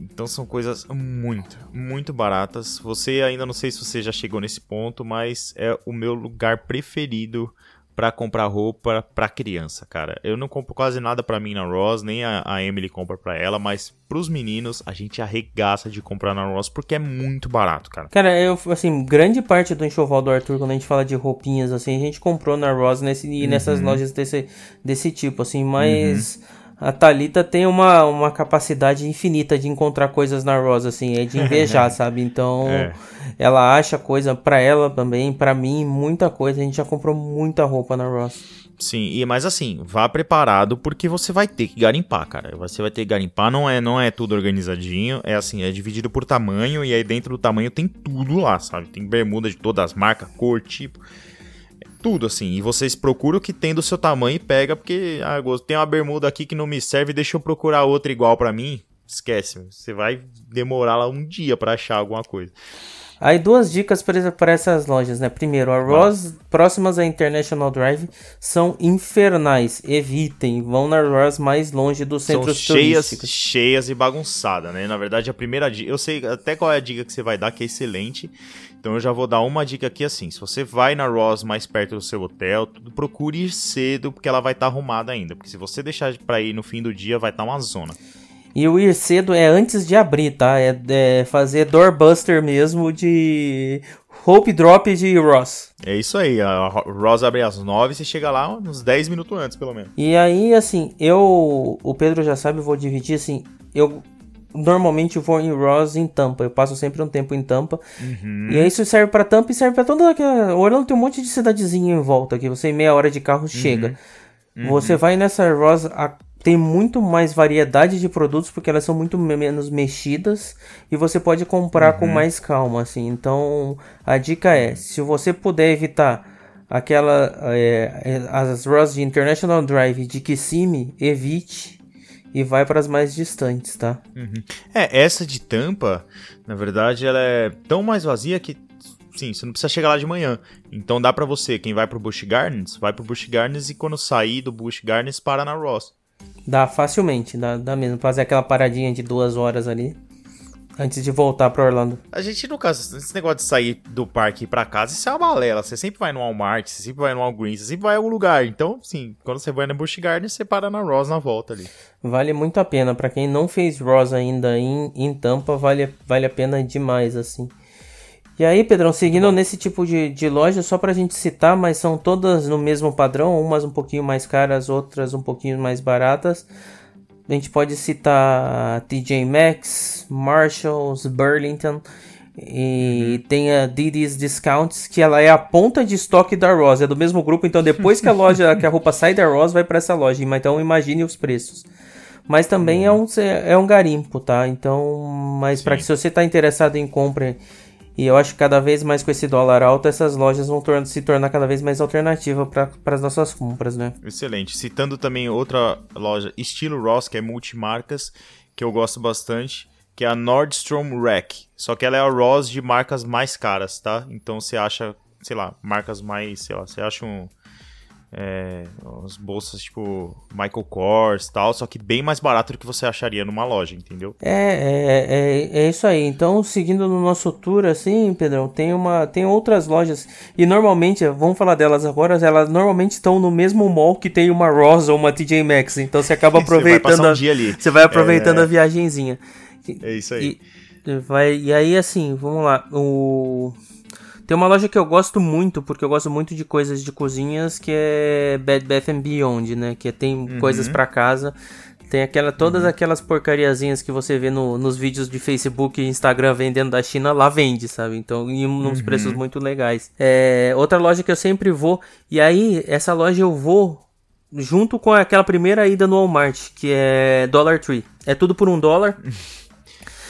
Então são coisas muito, muito baratas. Você ainda não sei se você já chegou nesse ponto, mas é o meu lugar preferido pra comprar roupa pra criança, cara. Eu não compro quase nada pra mim na Ross, nem a, a Emily compra pra ela, mas pros meninos a gente arregaça de comprar na Ross porque é muito barato, cara. Cara, eu, assim, grande parte do enxoval do Arthur, quando a gente fala de roupinhas, assim, a gente comprou na Ross nesse, e Uhum. nessas lojas desse, desse tipo, assim, mas a Thalita tem uma, uma capacidade infinita de encontrar coisas na Ross, assim, é de (laughs) invejar, sabe? Então, É. ela acha coisa pra ela também, pra mim, muita coisa. A gente já comprou muita roupa na Ross. Sim, e mas assim, vá preparado porque você vai ter que garimpar, cara. Você vai ter que garimpar, não é, não é tudo organizadinho, é assim, é dividido por tamanho e aí dentro do tamanho tem tudo lá, sabe? Tem bermuda de todas as marcas, cor, tipo, tudo assim. E vocês procuram o que tem do seu tamanho e pega porque ah, tem uma bermuda aqui que não me serve, deixa eu procurar outra igual pra mim. Esquece, você vai demorar lá um dia pra achar alguma coisa. Aí duas dicas para essas lojas, né? Primeiro, a Ross, próximas à International Drive, são infernais. Evitem, vão na Ross mais longe dos São centros cheias, turísticos. cheias e bagunçadas, né? Na verdade, a primeira dica, eu sei até qual é a dica que você vai dar, que é excelente, Então eu já vou dar uma dica aqui assim: se você vai na Ross mais perto do seu hotel, procure ir cedo, porque ela vai estar arrumada ainda. Porque se você deixar pra ir no fim do dia, vai estar uma zona. E o ir cedo é antes de abrir, tá? É, é fazer doorbuster mesmo de Hope Drop de Ross. É isso aí, a Ross abre às 9 você chega lá uns 10 minutos antes, pelo menos. E aí, assim, eu. O Pedro já sabe, eu vou dividir assim. Eu normalmente vou em Ross em Tampa. Eu passo sempre um tempo em Tampa. Uhum. E aí isso serve para Tampa e serve para toda aquela. Orlando tem um monte de cidadezinha em volta que você em meia hora de carro chega. Uhum. Você vai nessa Ross, a- tem muito mais variedade de produtos porque elas são muito me- menos mexidas e você pode comprar Uhum. com mais calma, assim. Então a dica é, se você puder evitar aquela é, é, as Ross de International Drive de Kissimmee, evite e vai para as mais distantes, tá? É, essa de tampa, na verdade, ela é tão mais vazia que, sim, você não precisa chegar lá de manhã. Então dá pra você, quem vai pro Busch Gardens, vai pro Busch Gardens e quando sair do Busch Gardens, para na Ross. Dá facilmente, dá, dá mesmo. Fazer aquela paradinha de duas horas ali. Antes de voltar pra Orlando. A gente nunca, esse negócio de sair do parque e ir pra casa, isso é uma balela. Você sempre vai no Walmart, você sempre vai no Walgreens, você sempre vai em algum lugar. Então, sim, quando você vai na Busch Gardens, você para na Ross na volta ali. Vale muito a pena. Pra quem não fez Ross ainda em, em Tampa, vale, vale a pena demais, assim. E aí, Pedrão, seguindo nesse tipo de, de loja, só pra gente citar, mas são todas no mesmo padrão, umas um pouquinho mais caras, outras um pouquinho mais baratas. A gente pode citar TJ Maxx, Marshalls, Burlington e tem a Didi's Discounts, que ela é a ponta de estoque da Ross, é do mesmo grupo, então depois que a loja, (laughs) que a roupa sai da Ross, vai pra essa loja, então imagine os preços. Mas também é um, é um garimpo, tá? Então, mas para que se você tá interessado em compra e eu acho que cada vez mais com esse dólar alto, essas lojas vão tor se tornar cada vez mais alternativa para as nossas compras, né? Excelente. Citando também outra loja, estilo Ross, que é multimarcas, que eu gosto bastante, que é a Nordstrom Rack. Só que ela é a Ross de marcas mais caras, tá? Então você acha, sei lá, marcas mais, sei lá, você acha um. É, umas bolsas tipo Michael Kors e tal, só que bem mais barato do que você acharia numa loja, entendeu? É, é, é, é isso aí. Então, seguindo no nosso tour, assim, Pedrão, tem uma, tem outras lojas e normalmente, vamos falar delas agora, elas normalmente estão no mesmo mall que tem uma Ross ou uma TJ Maxx. Então você acaba (laughs) Você vai aproveitando, um a- dia ali. você vai aproveitando É. a viagenzinha. É isso aí. E, vai, e aí, assim, vamos lá. O... Tem uma loja que eu gosto muito, porque eu gosto muito de coisas de cozinhas, que é Bed Bath and Beyond, né? Que tem coisas pra casa. Tem aquela, todas aquelas porcariazinhas que você vê no- nos vídeos de Facebook e Instagram vendendo da China, lá vende, sabe? Então, em uns preços muito legais. É, outra loja que eu sempre vou, e aí, essa loja eu vou junto com aquela primeira ida no Walmart, que é Dollar Tree. É tudo por um dólar. (laughs)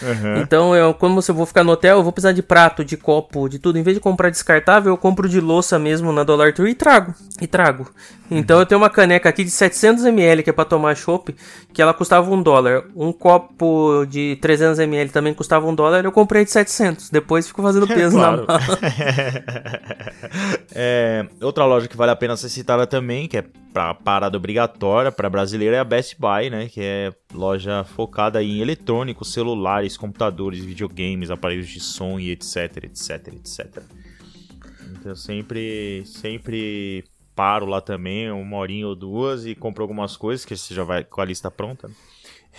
Aham. Então, eu, quando você for ficar no hotel, eu vou precisar de prato, de copo, de tudo. Em vez de comprar descartável, eu compro de louça mesmo na Dollar Tree e trago. E trago. Então, eu tenho uma caneca aqui de 700ml, que é pra tomar chopp, que ela custava um dólar. Um copo de 300ml também custava um dólar, eu comprei de 700. Depois fico fazendo (laughs) peso Claro. na mão. (laughs) É, outra loja que vale a pena ser citada também, que é pra parada obrigatória para brasileiro, é a Best Buy, né? Que é loja focada em eletrônicos, celulares, computadores, videogames, aparelhos de som e etc, etc, etc. Então eu sempre, sempre paro lá também, uma horinha ou duas e compro algumas coisas, que você já vai com a lista pronta. né?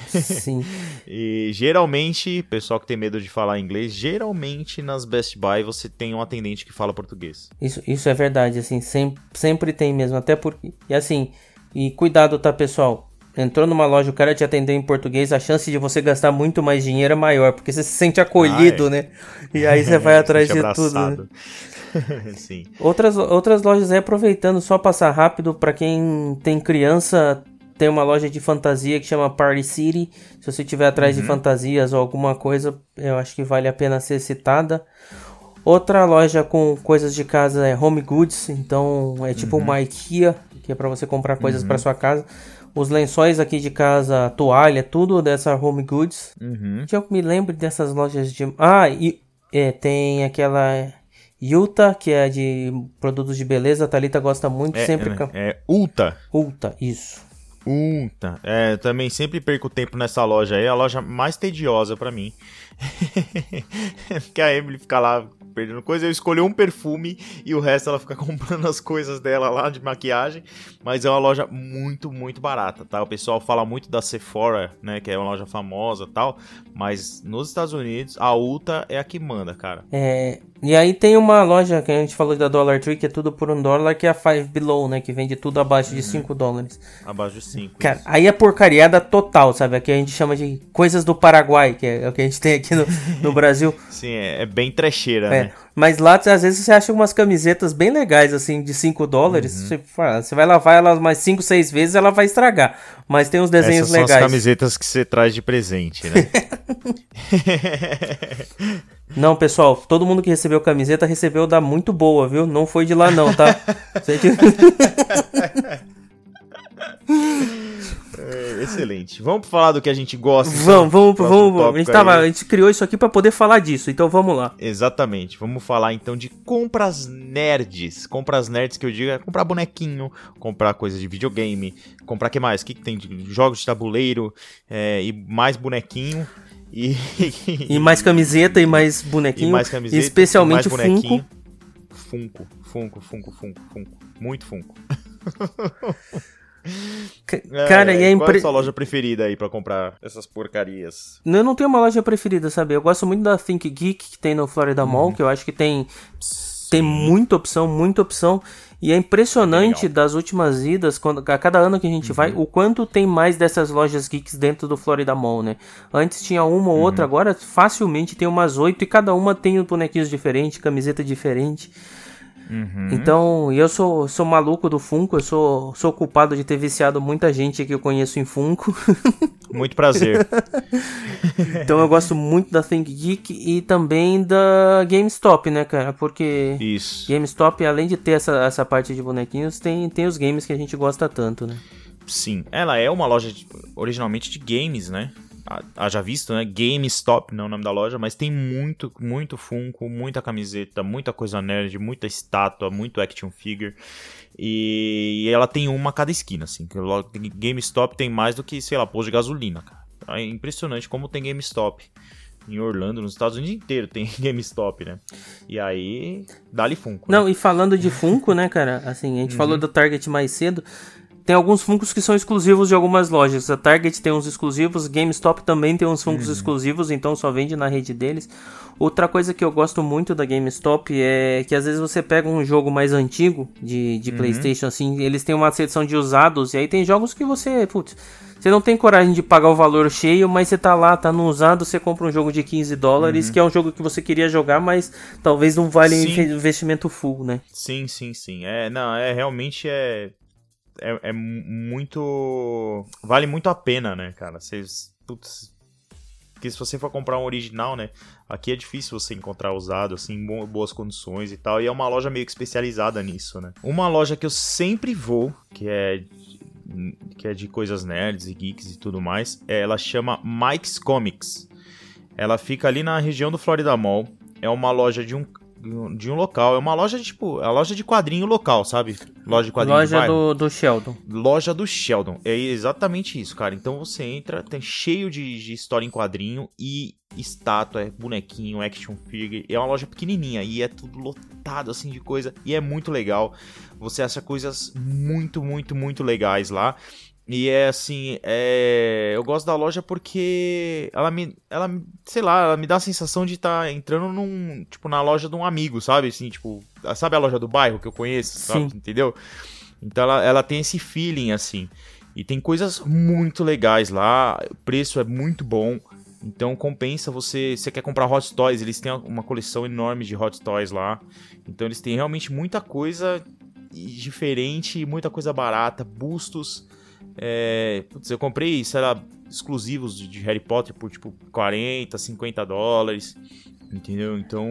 Sim. (laughs) E geralmente, pessoal que tem medo de falar inglês, geralmente nas Best Buy você tem um atendente que fala português. Isso, isso é verdade, assim, sempre, sempre tem mesmo, até porque, e assim, e cuidado, tá, pessoal? Entrou numa loja, o cara te atendeu em português, a chance de você gastar muito mais dinheiro é maior, porque você se sente acolhido, Ah, é. né? E aí você (laughs) vai atrás de tudo, né? abraçado. (laughs) Sim. Outras, outras lojas aí, aproveitando, só passar rápido, pra quem tem criança, tem uma loja de fantasia que chama Party City. Se você estiver atrás de fantasias ou alguma coisa, eu acho que vale a pena ser citada. Outra loja com coisas de casa é Home Goods, então é tipo uma IKEA, que é pra você comprar coisas pra sua casa. Os lençóis aqui de casa, toalha, tudo dessa Home Goods. Uhum. Que eu me lembro dessas lojas de. Ah, e é, tem aquela Yuta, que é de produtos de beleza. A Thalita gosta muito, É, sempre. é, é Ulta. Ulta, isso. Ulta. É, também sempre perco tempo nessa loja aí, a loja mais tediosa pra mim. (laughs) Porque a Emily fica lá perdendo coisa. Eu escolhi um perfume e o resto ela fica (laughs) comprando as coisas dela lá de maquiagem. Mas é uma loja muito, muito barata, tá? O pessoal fala muito da Sephora, né? Que é uma loja famosa tal. Mas nos Estados Unidos, a Ulta é a que manda, cara. É, e aí tem uma loja que a gente falou da Dollar Tree, que é tudo por um dólar, que é a Five Below, né? Que vende tudo abaixo de 5 dólares. Abaixo de 5. Cara, aí é porcariada total, sabe? Aqui a gente chama de coisas do Paraguai, que é o que a gente tem aqui no, no (laughs) Brasil. Sim, é, é bem trecheira, É, né? Mas lá, às vezes, você acha umas camisetas bem legais, assim, de 5 dólares. Uhum. Você, vai lavar elas mais 5, 6 vezes, ela vai estragar. Mas tem uns desenhos Essas são as legais. camisetas que você traz de presente, né? (laughs) Não, pessoal, todo mundo que recebeu camiseta recebeu da muito boa, viu? Não foi de lá, não, tá? (laughs) (laughs) É, excelente. Vamos falar do que a gente gosta. então? vamos, vamos, vamos, vamos. A gente, tava, a gente criou isso aqui pra poder falar disso, então vamos lá. Exatamente. Vamos falar então de compras nerds. Compras nerds que eu digo é comprar bonequinho, comprar coisa de videogame, comprar que mais? O que, que tem de jogos de tabuleiro é, e mais bonequinho e, E mais camiseta e mais bonequinho. e mais camiseta, especialmente e mais bonequinho. Funko. Funko, Funko, Funko, Funko, Funko. Muito Funko. (laughs) Ca- Cara, e é Qual é a impre... sua loja preferida aí pra comprar essas porcarias? Eu não tenho uma loja preferida, sabe? Eu gosto muito da Think Geek que tem no Florida Uhum. Mall, que eu acho que tem tem muita opção, muita opção. E é impressionante Legal. das últimas idas, quando, a cada ano que a gente vai, o quanto tem mais dessas lojas geeks dentro do Florida Mall, né? Antes tinha uma ou outra, agora facilmente tem umas oito e cada uma tem bonequinhos diferentes, camiseta diferente. Então, e eu sou, sou maluco do Funko, eu sou, sou culpado de ter viciado muita gente que eu conheço em Funko. (laughs) Muito prazer. (laughs) Então eu gosto muito da Think Geek e também da GameStop, né, cara? Porque Isso. GameStop, além de ter essa, essa parte de bonequinhos, tem, tem os games que a gente gosta tanto, né? Sim, ela é uma loja de- originalmente de games, né? Haja visto, né? GameStop não é o nome da loja, mas tem muito, muito Funko, muita camiseta, muita coisa nerd, muita estátua, muito action figure. E ela tem uma a cada esquina, assim. GameStop tem mais do que, sei lá, posto de gasolina, cara. É impressionante como tem GameStop. Em Orlando, nos Estados Unidos inteiro tem (laughs) GameStop, né? E aí, dá-lhe Funko. né? Não, e falando de (laughs) Funko, né, cara? Assim, a gente falou do Target mais cedo. Tem alguns Funkos que são exclusivos de algumas lojas. A Target tem uns exclusivos, GameStop também tem uns Funkos exclusivos, então só vende na rede deles. Outra coisa que eu gosto muito da GameStop é que às vezes você pega um jogo mais antigo de, de PlayStation, assim, eles têm uma seção de usados, e aí tem jogos que você, putz, você não tem coragem de pagar o valor cheio, mas você tá lá, tá no usado, você compra um jogo de 15 dólares, que é um jogo que você queria jogar, mas talvez não vale Sim. inve- investimento full, né? Sim, sim, sim. É, não, é realmente é, é, é muito. Vale muito a pena, né, cara? Vocês. Putz. Porque se você for comprar um original, né? Aqui é difícil você encontrar usado, assim, em bo- boas condições e tal. E é uma loja meio que especializada nisso, né? Uma loja que eu sempre vou, que é. Que é de coisas nerds e geeks e tudo mais, ela chama Mike's Comics. Ela fica ali na região do Florida Mall. É uma loja de um, de um local. É uma loja, tipo, é a loja de quadrinho local, sabe? Loja de quadrinho de Loja do, do Sheldon. Loja do Sheldon. É exatamente isso, cara. Então você entra, tem cheio de, de história em quadrinho e estátua, é bonequinho, action figure. É uma loja pequenininha e é tudo lotado assim de coisa e é muito legal. Você acha coisas muito, muito, muito legais lá. E é assim, é... eu gosto da loja porque ela me, ela, sei lá, ela me dá a sensação de estar entrando num, tipo, na loja de um amigo, sabe? Assim, tipo, sabe a loja do bairro que eu conheço, sabe? Sim. Entendeu? Então ela, ela tem esse feeling assim. E tem coisas muito legais lá, o preço é muito bom. Então compensa você, você quer comprar Hot Toys, eles têm uma coleção enorme de Hot Toys lá. Então eles têm realmente muita coisa diferente, muita coisa barata, bustos. É, putz, eu comprei, sei lá, exclusivos de, Harry Potter por tipo 40, 50 dólares. Entendeu? Então,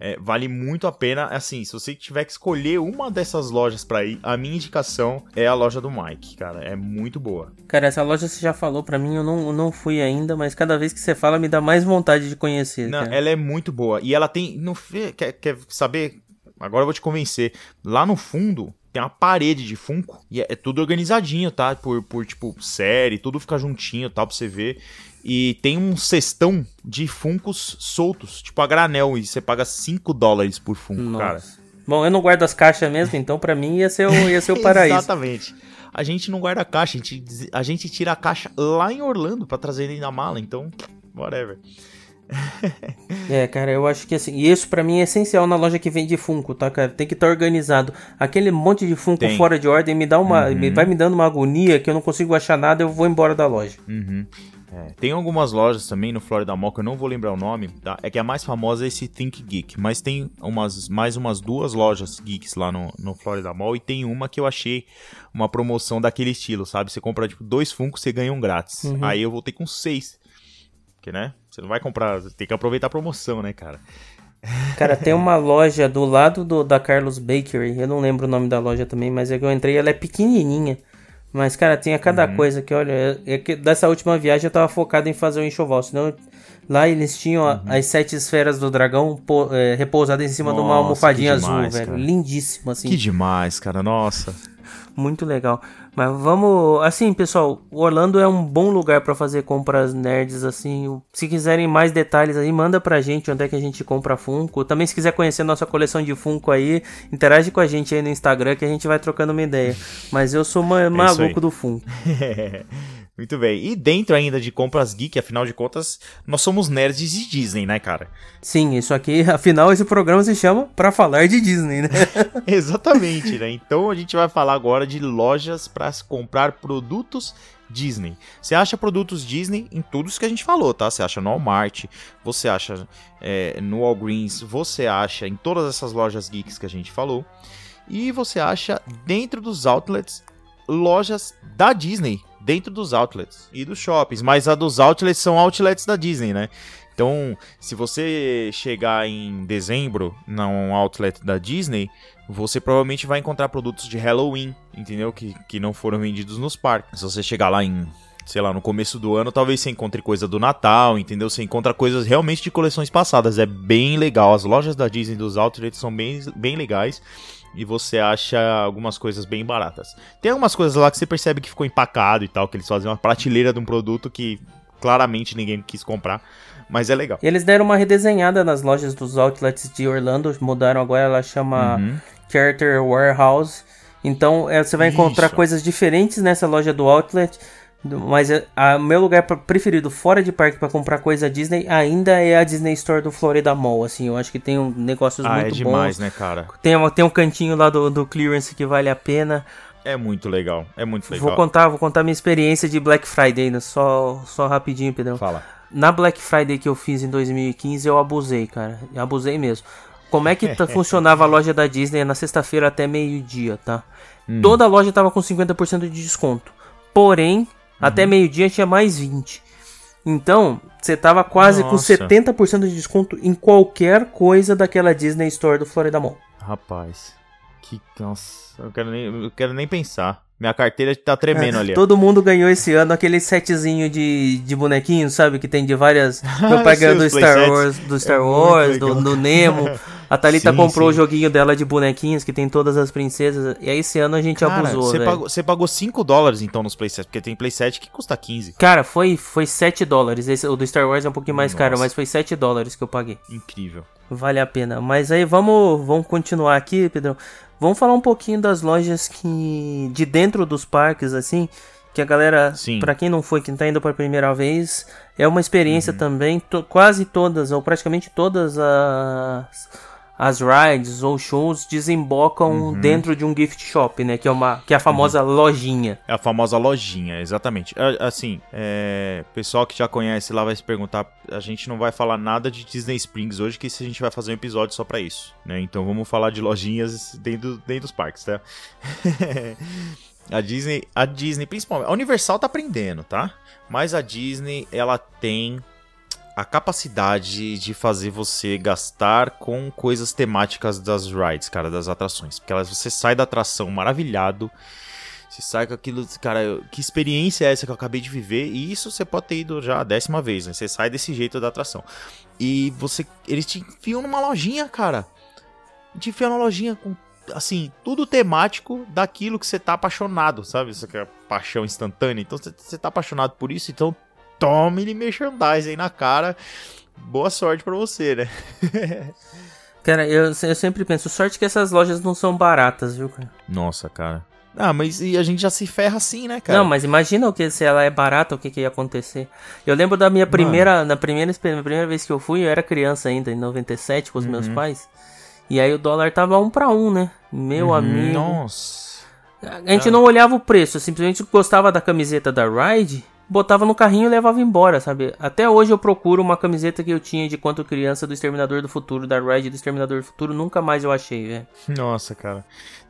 é, vale muito a pena. Assim, se você tiver que escolher uma dessas lojas pra ir, a minha indicação é a loja do Mike, cara. É muito boa. Cara, essa loja você já falou pra mim, eu não, eu não fui ainda, mas cada vez que você fala me dá mais vontade de conhecer. Não, cara. ela é muito boa. E ela tem. No, quer, quer saber? Agora eu vou te convencer. Lá no fundo tem uma parede de Funko e é, é tudo organizadinho, tá? Por, por tipo série, tudo fica juntinho, tal, pra você ver. E tem um cestão de Funkos soltos, tipo a granel, e você paga 5 dólares por Funko, Nossa. cara. Bom, eu não guardo as caixas mesmo, então pra mim ia ser o, ia ser o (laughs) paraíso. Exatamente. A gente não guarda a caixa, a gente, a gente tira a caixa lá em Orlando pra trazer ele na mala, então, whatever. É, cara, eu acho que assim, e isso pra mim é essencial na loja que vende Funko, tá, cara? Tem que estar organizado. Aquele monte de Funko Tem. fora de ordem me dá uma, me vai me dando uma agonia que eu não consigo achar nada, eu vou embora da loja. Uhum. É, tem algumas lojas também no Florida Mall que eu não vou lembrar o nome, tá? É que a mais famosa é esse Think Geek, mas tem umas, mais umas duas lojas geeks lá no, no Florida Mall e tem uma que eu achei uma promoção daquele estilo, sabe? Você compra tipo dois Funkos, você ganha um grátis. Aí eu voltei com seis. Porque, né? Você não vai comprar, tem que aproveitar a promoção, né, cara? Cara, tem (laughs) uma loja do lado do, da Carlos Bakery, eu não lembro o nome da loja também, mas é que eu entrei, ela é pequenininha. Mas, cara, tinha cada coisa que, olha, é, é que dessa última viagem eu tava focado em fazer o enxoval, senão eu- lá eles tinham a- as sete esferas do dragão pô- é, repousadas em cima de uma Nossa, almofadinha demais, azul, velho. cara. Lindíssimo, assim. Que demais, cara, nossa. Muito legal. Mas vamos. Assim, pessoal, o Orlando é um bom lugar pra fazer compras nerds. Assim, se quiserem mais detalhes aí, manda pra gente onde é que a gente compra Funko. Também, se quiser conhecer nossa coleção de Funko aí, interage com a gente aí no Instagram que a gente vai trocando uma ideia. Mas eu sou ma- É maluco do Funko. (laughs) Muito bem. E dentro ainda de compras geek, afinal de contas, nós somos nerds de Disney, né, cara? Sim, isso aqui, (laughs) afinal, esse programa se chama Pra Falar de Disney, né? (laughs) Exatamente, né? Então a gente vai falar agora de lojas para comprar produtos Disney. Você acha produtos Disney em tudo isso que a gente falou, tá? Você acha no Walmart, você acha é, no Walgreens, você acha em todas essas lojas geeks que a gente falou. E você acha dentro dos outlets lojas da Disney, dentro dos outlets e dos shoppings. Mas a dos outlets são outlets da Disney, né? Então, se você chegar em dezembro num outlet da Disney, você provavelmente vai encontrar produtos de Halloween, entendeu? Que, que não foram vendidos nos parques. Se você chegar lá em, sei lá, no começo do ano, talvez você encontre coisa do Natal, entendeu? Você encontra coisas realmente de coleções passadas. É bem legal. As lojas da Disney dos outlets são bem, bem legais. E você acha algumas coisas bem baratas. Tem algumas coisas lá que você percebe que ficou empacado e tal, que eles fazem uma prateleira de um produto que claramente ninguém quis comprar, mas é legal. Eles deram uma redesenhada nas lojas dos outlets de Orlando, mudaram agora, ela chama Uhum. Character Warehouse. Então é, você vai encontrar Isso. coisas diferentes nessa loja do outlet. Mas é- a meu lugar pre- preferido fora de parque pra comprar coisa Disney ainda é a Disney Store do Florida Mall. Assim, eu acho que tem um negócios Ah, é muito demais, bons. né, cara? Tem, uma- tem um cantinho lá do, do clearance que vale a pena. É muito legal, é muito legal. Vou contar, vou contar minha experiência de Black Friday, né? só, só rapidinho, Pedrão. Fala. Na Black Friday que eu fiz em 2015, eu abusei, cara. Eu abusei mesmo. Como é que tá- (laughs) funcionava a loja da Disney na sexta-feira até meio-dia, tá? Toda a loja tava com 50% de desconto. Porém, até meio-dia tinha mais 20. Então, você tava quase com Nossa. 70% de desconto em qualquer coisa daquela Disney Store do Florida Mall. Rapaz, que nossa, eu quero nem, eu quero nem pensar. Minha carteira tá tremendo ali. ó. Todo mundo ganhou esse ano aquele setzinho de, de bonequinhos, sabe? Que tem de várias. Meu pai ganhou do Star. Wars, do Star É Wars, do, do Nemo. (laughs) A Thalita Sim, comprou o sim. joguinho dela de bonequinhos, que tem todas as princesas. E aí esse ano a gente Cara, abusou, você pagou, você pagou 5 dólares então nos playsets, porque tem playset que custa 15. Cara, foi, foi 7 dólares. Esse, o do Star Wars é um pouquinho mais Nossa. caro, mas foi 7 dólares que eu paguei. Incrível. Vale a pena. Mas aí vamos, vamos continuar aqui, Pedrão. Vamos falar um pouquinho das lojas que. de dentro dos parques, assim. Que a galera, pra quem não foi, quem tá indo pela primeira vez, é uma experiência Uhum. também. to- quase todas, ou praticamente todas as, as rides ou shows desembocam Uhum. dentro de um gift shop, né? Que é, uma, que é a famosa lojinha. É a famosa lojinha, exatamente. Assim, é, pessoal que já conhece lá vai se perguntar. A gente não vai falar nada de Disney Springs hoje, que a gente vai fazer um episódio só pra isso, né? Então vamos falar de lojinhas dentro, dentro dos parques, tá? (laughs) a Disney, a Disney, principalmente, a Universal tá aprendendo, tá? Mas a Disney, ela tem a capacidade de fazer você gastar com coisas temáticas das rides, cara, das atrações. Porque elas, você sai da atração maravilhado, você sai com aquilo, cara, que experiência é essa que eu acabei de viver? E isso você pode ter ido já a décima vez, né? Você sai desse jeito da atração. E você, eles te enfiam numa lojinha, cara. Te enfiam numa lojinha com assim, tudo temático daquilo que você tá apaixonado, sabe? Isso que é paixão instantânea. Então você tá apaixonado por isso, então tome-lhe merchandising aí na cara. Boa sorte pra você, né? (laughs) Cara, eu, eu sempre penso, sorte que essas lojas não são baratas, viu, cara? Nossa, cara. Ah, mas e a gente já se ferra assim, né, cara? Não, mas imagina o que se ela é barata, o que, que ia acontecer. Eu lembro da minha primeira, na primeira, na primeira vez que eu fui, eu era criança ainda, em 97, com os meus pais. E aí o dólar tava um para um, né? Meu amigo. Nossa. A gente não olhava o preço, simplesmente gostava da camiseta da Ride, botava no carrinho e levava embora, sabe? Até hoje eu procuro uma camiseta que eu tinha de quanto criança do Exterminador do Futuro, da Ride do Exterminador do Futuro, nunca mais eu achei, velho. Nossa, cara.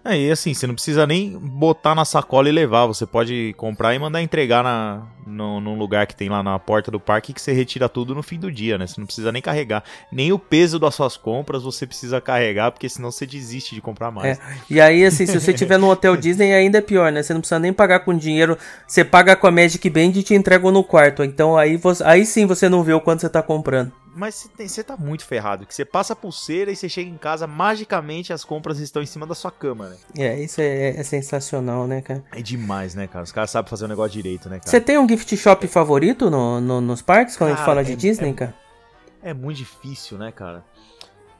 Aí, assim, você não precisa nem botar na sacola e levar. Você pode comprar e mandar entregar na, no, num lugar que tem lá na porta do parque que você retira tudo no fim do dia, né? Você não precisa nem carregar. Nem o peso das suas compras você precisa carregar, porque senão você desiste de comprar mais. É. E aí, assim, se você tiver no Hotel Disney, ainda é pior, né? Você não precisa nem pagar com dinheiro. Você paga com a Magic Band e te entregam no quarto. Então aí, você, aí sim você não vê o quanto você tá comprando. Mas você, você tá muito ferrado. Que você passa a pulseira e você chega em casa, magicamente as compras estão em cima da sua cama, né? É, isso é, é sensacional, né, cara? É demais, né, cara? Os caras sabem fazer o negócio direito, né, cara? Você tem um gift shop favorito no, no- nos parques quando a gente Cara, fala de é- Disney, é- cara? É muito difícil, né, cara?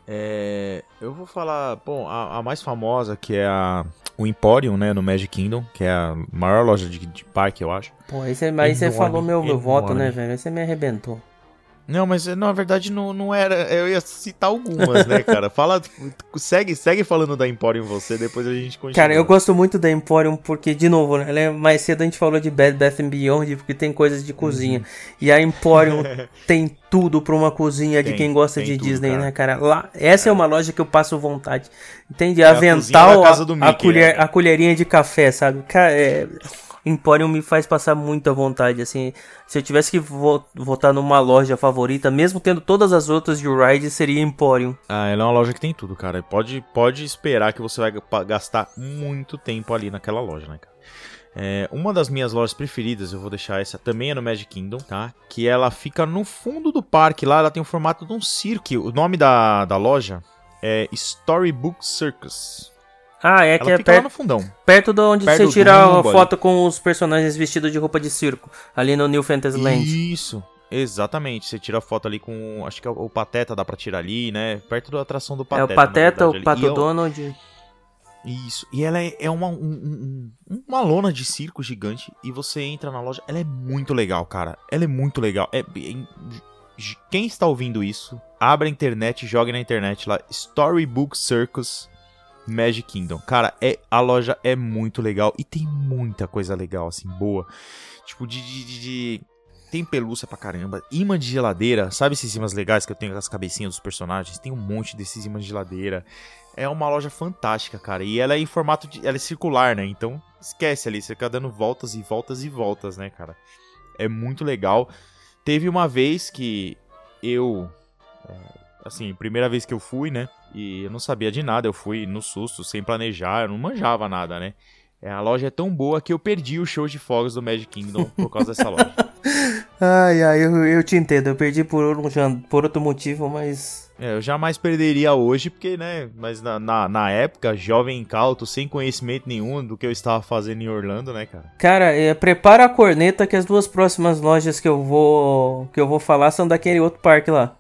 É, eu vou falar, bom, a, a mais famosa que é a o Emporium, né, no Magic Kingdom, que é a maior loja de, de parque, eu acho. Pô, aí você, aí você Enorme, falou meu, meu voto, enorme. né, velho? Aí você me arrebentou. Não, mas na verdade não, não era. Eu ia citar algumas, né, (laughs) cara? Fala. Segue, segue falando da Emporium você, depois a gente continua. Cara, eu gosto muito da Emporium porque, de novo, né, é- mais cedo a gente falou de Bed Bath and Beyond porque tem coisas de cozinha. E a Emporium (laughs) tem tudo pra uma cozinha de Tem, quem gosta de tudo, Disney, cara. né, cara? Lá, essa é. uma loja que eu passo vontade. Entende? a cozinha Avental, a, a Mickey, colher, né? a colherinha de café, sabe? Cara, é... Emporium me faz passar muita vontade, assim. Se eu tivesse que vo votar numa loja favorita, mesmo tendo todas as outras de Ride, seria Emporium. Ah, ela é uma loja que tem tudo, cara. Pode, pode esperar que você vai gastar muito tempo ali naquela loja, né, cara? É, uma das minhas lojas preferidas, eu vou deixar essa, também é no Magic Kingdom, tá? Que ela fica no fundo do parque lá, ela tem o formato de um circo. O nome da, da loja é Storybook Circus. Ah, é que Ela é fica lá perto, no fundão. perto de onde perto você tira a Dumbo ali. foto com os personagens vestidos de roupa de circo, ali no New Fantasyland. Isso, exatamente. Você tira a foto ali com. Acho que é o Pateta dá pra tirar ali, né? Perto da atração do É Pateta. o Pateta, na o verdade, Pato. E é Donald. Isso. E ela é, é uma, um- um- uma lona de circo gigante. E você entra na loja. Ela é muito legal, cara. Ela é muito legal. É, j- quem está ouvindo isso, abra a internet, jogue na internet lá. Storybook Circus Magic Kingdom. Cara, é, a loja é muito legal. E tem muita coisa legal, assim, boa. Tipo, de. de- de- de- Tem pelúcia pra caramba. Imã de geladeira. Sabe esses imãs legais que eu tenho com as cabecinhas dos personagens? Tem um monte desses imãs de geladeira. É uma loja fantástica, cara. E ela é em formato de. Ela é circular, né? Então esquece ali. Você fica dando voltas e voltas e voltas, né, cara? É muito legal. Teve uma vez que eu. é, Assim, primeira vez que eu fui, né? E eu não sabia de nada. Eu fui no susto, sem planejar. Eu não manjava nada, né? É, a loja é tão boa que eu perdi o show de fogos do Magic Kingdom por causa dessa loja. (laughs) Ai, ai, eu, eu te entendo. Eu perdi por, um, por outro motivo, mas. É, eu jamais perderia hoje, porque, né? Mas na, na, na época, jovem incauto, sem conhecimento nenhum do que eu estava fazendo em Orlando, né, cara? Cara, é, prepara a corneta que as duas próximas lojas que eu vou que eu vou falar são daquele outro parque lá.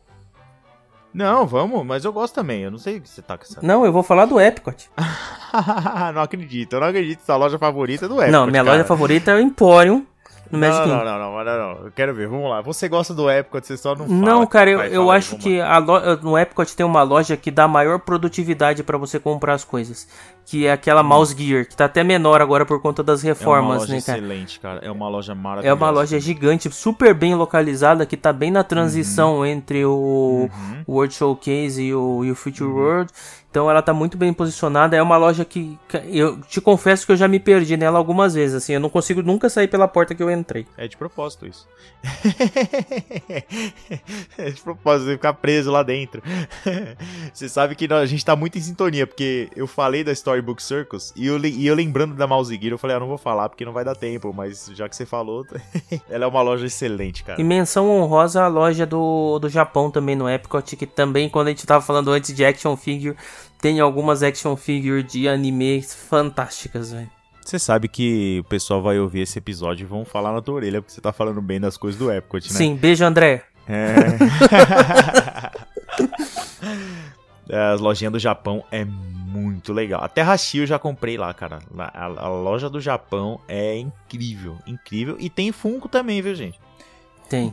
Não, vamos, mas eu gosto também. Eu não sei o que você tá com essa. Não, eu vou falar do Epcot. (laughs) não acredito, eu não acredito. Essa loja favorita é do Epcot. não, minha cara. loja favorita é o Emporium no Magic Não, não, não, não, não, não, Eu quero ver, vamos lá. Você gosta do Epcot, você só não fala. Não, cara, eu, eu acho que a lo- no Epcot tem uma loja que dá maior produtividade pra você comprar as coisas. Que é aquela Mouse Gear, que tá até menor agora por conta das Hum. É uma reformas, loja né, cara? excelente, cara. É uma loja maravilhosa. É uma loja gigante, super bem localizada, que tá bem na transição Uhum. entre o World Showcase e o, e o Future Uhum. World. Então ela tá muito bem posicionada. É uma loja que que eu te confesso que eu já me perdi nela algumas vezes. Assim, eu não consigo nunca sair pela porta que eu entrei. É de propósito isso. (laughs) é de propósito, ficar preso lá dentro. (laughs) você sabe que a gente tá muito em sintonia, porque eu falei da Storybook Circus e eu, e eu lembrando da Mouse Gear, eu falei, ah, não vou falar porque não vai dar tempo, mas já que você falou, (laughs) ela é uma loja excelente, cara. E menção honrosa a loja do, do Japão também no Epcot, que também, quando a gente tava falando antes de Action Figure, tem algumas action figures de animes fantásticas, velho. Você sabe que o pessoal vai ouvir esse episódio e vão falar na tua orelha, porque você tá falando bem das coisas do Epcot, né? Sim, beijo, André. É. (laughs) As lojinhas do Japão é muito legal. Até Hashi eu já comprei lá, cara. A- a loja do Japão é incrível, incrível. E tem Funko também, viu, gente? Tem.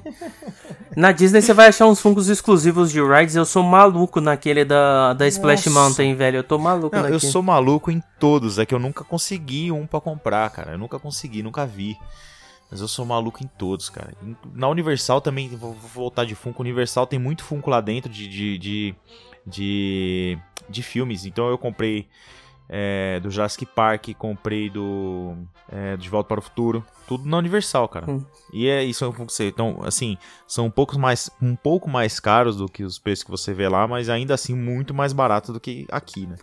Na Disney você vai achar uns fungos exclusivos de rides. Eu sou maluco naquele da, da Splash Nossa. Mountain, velho. Eu tô maluco Não, naquele. eu sou maluco em todos. É que eu nunca consegui um pra comprar, cara. Eu nunca consegui, nunca vi. Mas eu sou maluco em todos, cara. Na Universal também, vou vou voltar de Funko. Universal tem muito Funko lá dentro de, de, de, de, de filmes. Então eu comprei é, do Jurassic Park, comprei do é, De Volta para o Futuro. Tudo na Universal, cara. Hum. E é isso que você. Então, assim, são um pouco, mais, um pouco mais caros do que os preços que você vê lá, mas ainda assim muito mais barato do que aqui, né?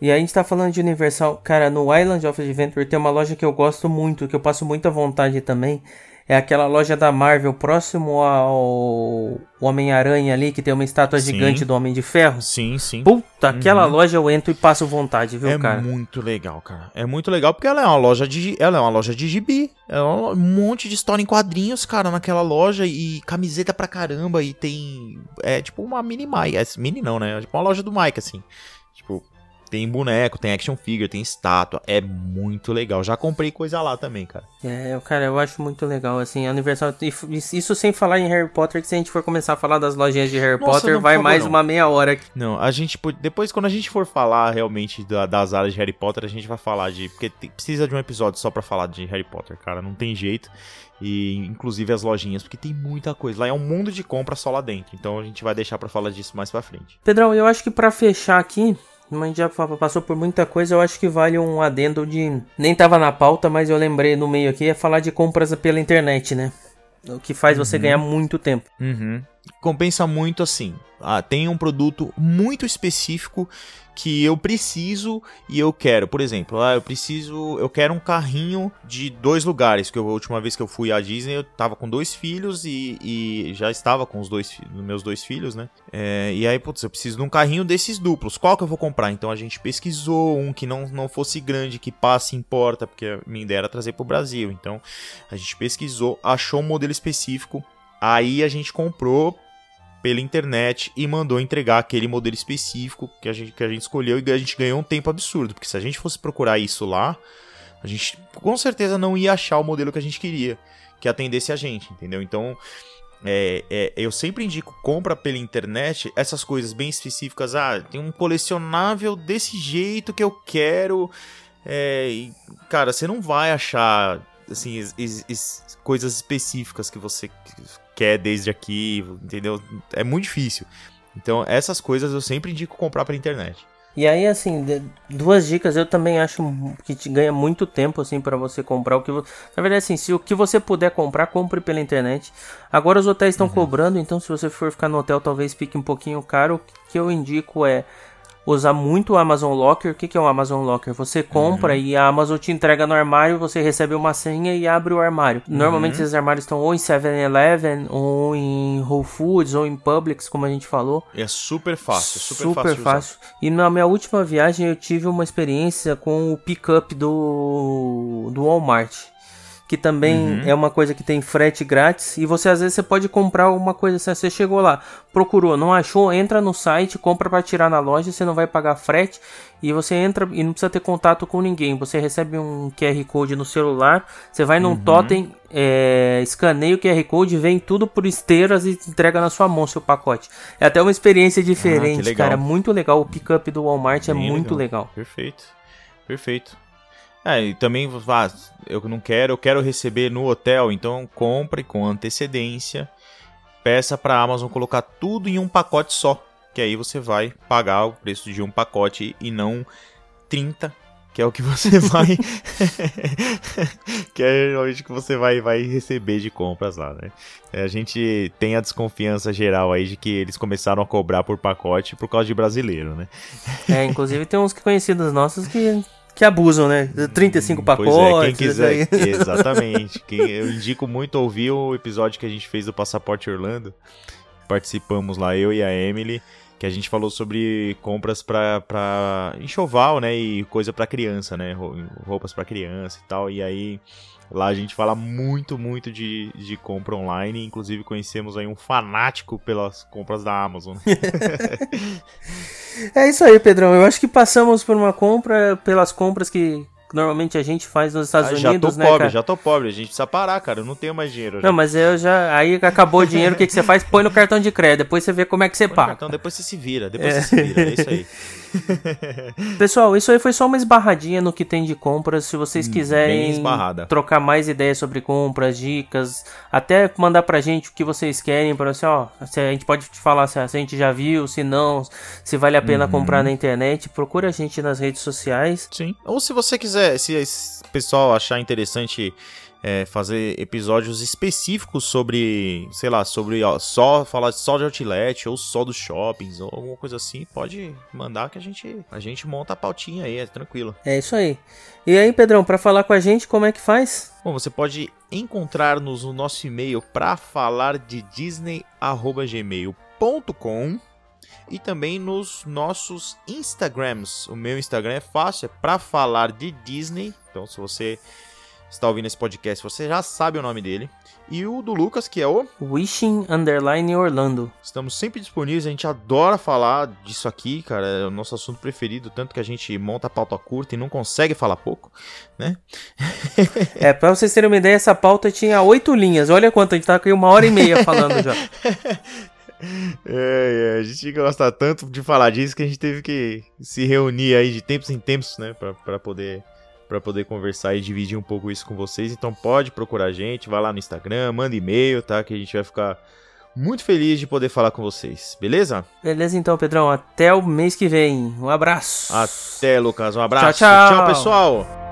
E a gente tá falando de Universal. Cara, no Island of Adventure tem uma loja que eu gosto muito, que eu passo muita vontade também. É aquela loja da Marvel próximo ao Homem-Aranha ali, que tem uma estátua Sim. gigante do Homem de Ferro. Sim, sim. Puta, aquela loja eu entro e passo vontade, viu, é cara? muito legal, cara. É muito legal porque ela é uma loja de, ela é uma loja de gibi. É um monte de história em quadrinhos, cara, naquela loja e camiseta pra caramba e tem é tipo uma mini Mike, é, mini não, né? É tipo uma loja do Mike assim. Tipo, tem boneco, tem action figure, tem estátua, é muito legal. Já comprei coisa lá também, cara. É, cara, eu acho muito legal, assim, a Universal. f- Isso sem falar em Harry Potter, que se a gente for começar a falar das lojinhas de Harry Nossa, Potter, não, vai favor, mais não. uma meia hora aqui. Não, a gente depois quando a gente for falar realmente da- das áreas de Harry Potter, a gente vai falar de porque tem- precisa de um episódio só pra falar de Harry Potter, cara, não tem jeito. E inclusive as lojinhas, porque tem muita coisa. Lá é um mundo de compra só lá dentro. Então a gente vai deixar pra falar disso mais pra frente. Pedrão, eu acho que pra fechar aqui, gente já passou por muita coisa, eu acho que vale um adendo de. Nem tava na pauta, mas eu lembrei no meio aqui, é falar de compras pela internet, né? O que faz você ganhar muito tempo. Uhum. Compensa muito assim. Ah, tem um produto muito específico que eu preciso e eu quero. Por exemplo, ah, eu preciso, eu quero um carrinho de dois lugares. Que a última vez que eu fui à Disney, eu tava com dois filhos e, e já estava com os dois meus dois filhos, né? É, e aí, putz, eu preciso de um carrinho desses duplos. Qual que eu vou comprar? Então a gente pesquisou um que não, não fosse grande, que passe em porta, porque a minha ideia era trazer pro Brasil. Então a gente pesquisou, achou um modelo específico. Aí a gente comprou pela internet e mandou entregar aquele modelo específico que a gente, que a gente escolheu e a gente ganhou um tempo absurdo. Porque se a gente fosse procurar isso lá, a gente com certeza não ia achar o modelo que a gente queria, que atendesse a gente, entendeu? Então, é, é, eu sempre indico compra pela internet essas coisas bem específicas. Ah, tem um colecionável desse jeito que eu quero. É, e, cara, você não vai achar assim es- es- es- coisas específicas que você quer desde aqui, entendeu? É muito difícil. Então, essas coisas eu sempre indico comprar pela internet. E aí, assim, duas dicas eu também acho que te ganha muito tempo, assim, pra você comprar o que você. Na verdade, assim, se o que você puder comprar, compre pela internet. Agora os hotéis estão cobrando, então se você for ficar no hotel, talvez fique um pouquinho caro. O que eu indico é usar muito o Amazon Locker. O que que é o Amazon Locker? Você compra e a Amazon te entrega no armário, você recebe uma senha e abre o armário. Normalmente esses armários estão ou em 7-Eleven, ou em Whole Foods, ou em Publix, como a gente falou. É super fácil, super, Super fácil. fácil. E na minha última viagem eu tive uma experiência com o pickup do, do Walmart. Que também Uhum. é uma coisa que tem frete grátis. E você às vezes você pode comprar uma coisa assim. Você chegou lá, procurou, não achou, entra no site, compra para tirar na loja, você não vai pagar frete. E você entra e não precisa ter contato com ninguém. Você recebe um QR Code no celular, você vai Uhum. num totem, é, escaneia o QR Code, vem tudo por esteiras e entrega na sua mão seu pacote. É até uma experiência diferente, legal. cara. Muito legal. O pickup do Walmart é muito legal. Perfeito. Perfeito. É, e também, ah, eu não quero, eu quero receber no hotel, então compre com antecedência. Peça pra Amazon colocar tudo em um pacote só, que aí você vai pagar o preço de um pacote e não 30, que é o que você (laughs) vai que é o que você vai vai receber de compras lá, né? É, A gente tem a desconfiança geral aí de que eles começaram a cobrar por pacote por causa de brasileiro, né? É, inclusive tem uns conhecidos nossos que, que abusam, né? 35 pacotes. Pois é, quem aí. quiser. (laughs) Exatamente. Quem- eu indico muito ouvir o episódio que a gente fez do Passaporte Orlando. Participamos lá, eu e a Emily. que a gente falou sobre compras pra, pra enxoval, né? E coisa pra criança, né? Roupas pra criança e tal. E aí lá a gente fala muito, muito de, de compra online. Inclusive conhecemos aí um fanático pelas compras da Amazon. (laughs) (laughs) é isso aí, Pedrão. Eu acho que passamos por uma compra, pelas compras que normalmente a gente faz nos Estados ah, Unidos, né? Já tô pobre, cara? já tô pobre. A gente precisa parar, cara. Eu não tenho mais dinheiro. Já. Não, mas eu já. Aí acabou o dinheiro, o que, que você faz? Põe no cartão de crédito. Depois você vê como é que você Põe paga. Cartão, depois você se vira. Depois é. você se vira. É isso aí. (laughs) (laughs) Pessoal, isso aí foi só uma esbarradinha no que tem de compras. Se vocês hum, quiserem trocar mais ideias sobre compras, dicas, até mandar pra gente o que vocês querem, para assim, ó, se a gente pode te falar se a gente já viu, se não, se vale a pena uhum. comprar na internet, procura a gente nas redes sociais. Sim. Ou se você quiser, se o pessoal achar interessante é, fazer episódios específicos sobre, sei lá, sobre ó, só falar só de outlet ou só dos shoppings ou alguma coisa assim, pode mandar que a gente a gente monta a pautinha aí, é tranquilo. É isso aí. E aí, Pedrão, para falar com a gente, como é que faz? Bom, você pode encontrar-nos no nosso e-mail para falar de disney@gmail.com e também nos nossos Instagrams. O meu Instagram é fácil, é para falar de Disney. Então, se você está ouvindo esse podcast, você já sabe o nome dele. E o do Lucas, que é o Wishing Underline Orlando. Estamos sempre disponíveis, a gente adora falar disso aqui, cara. É o nosso assunto preferido, tanto que a gente monta a pauta curta e não consegue falar pouco, né? (laughs) é, pra vocês terem uma ideia, essa pauta tinha oito linhas. Olha quanto, a gente tá aqui uma hora e meia falando já. (laughs) É, é, a gente gosta tanto de falar disso que a gente teve que se reunir aí de tempos em tempos, né, pra, pra poder para poder conversar e dividir um pouco isso com vocês. Então pode procurar a gente, vai lá no Instagram, manda e-mail, tá? Que a gente vai ficar muito feliz de poder falar com vocês, beleza? Beleza então, Pedrão. Até o mês que vem. Um abraço. Até, Lucas. Um abraço. Tchau, tchau. tchau pessoal.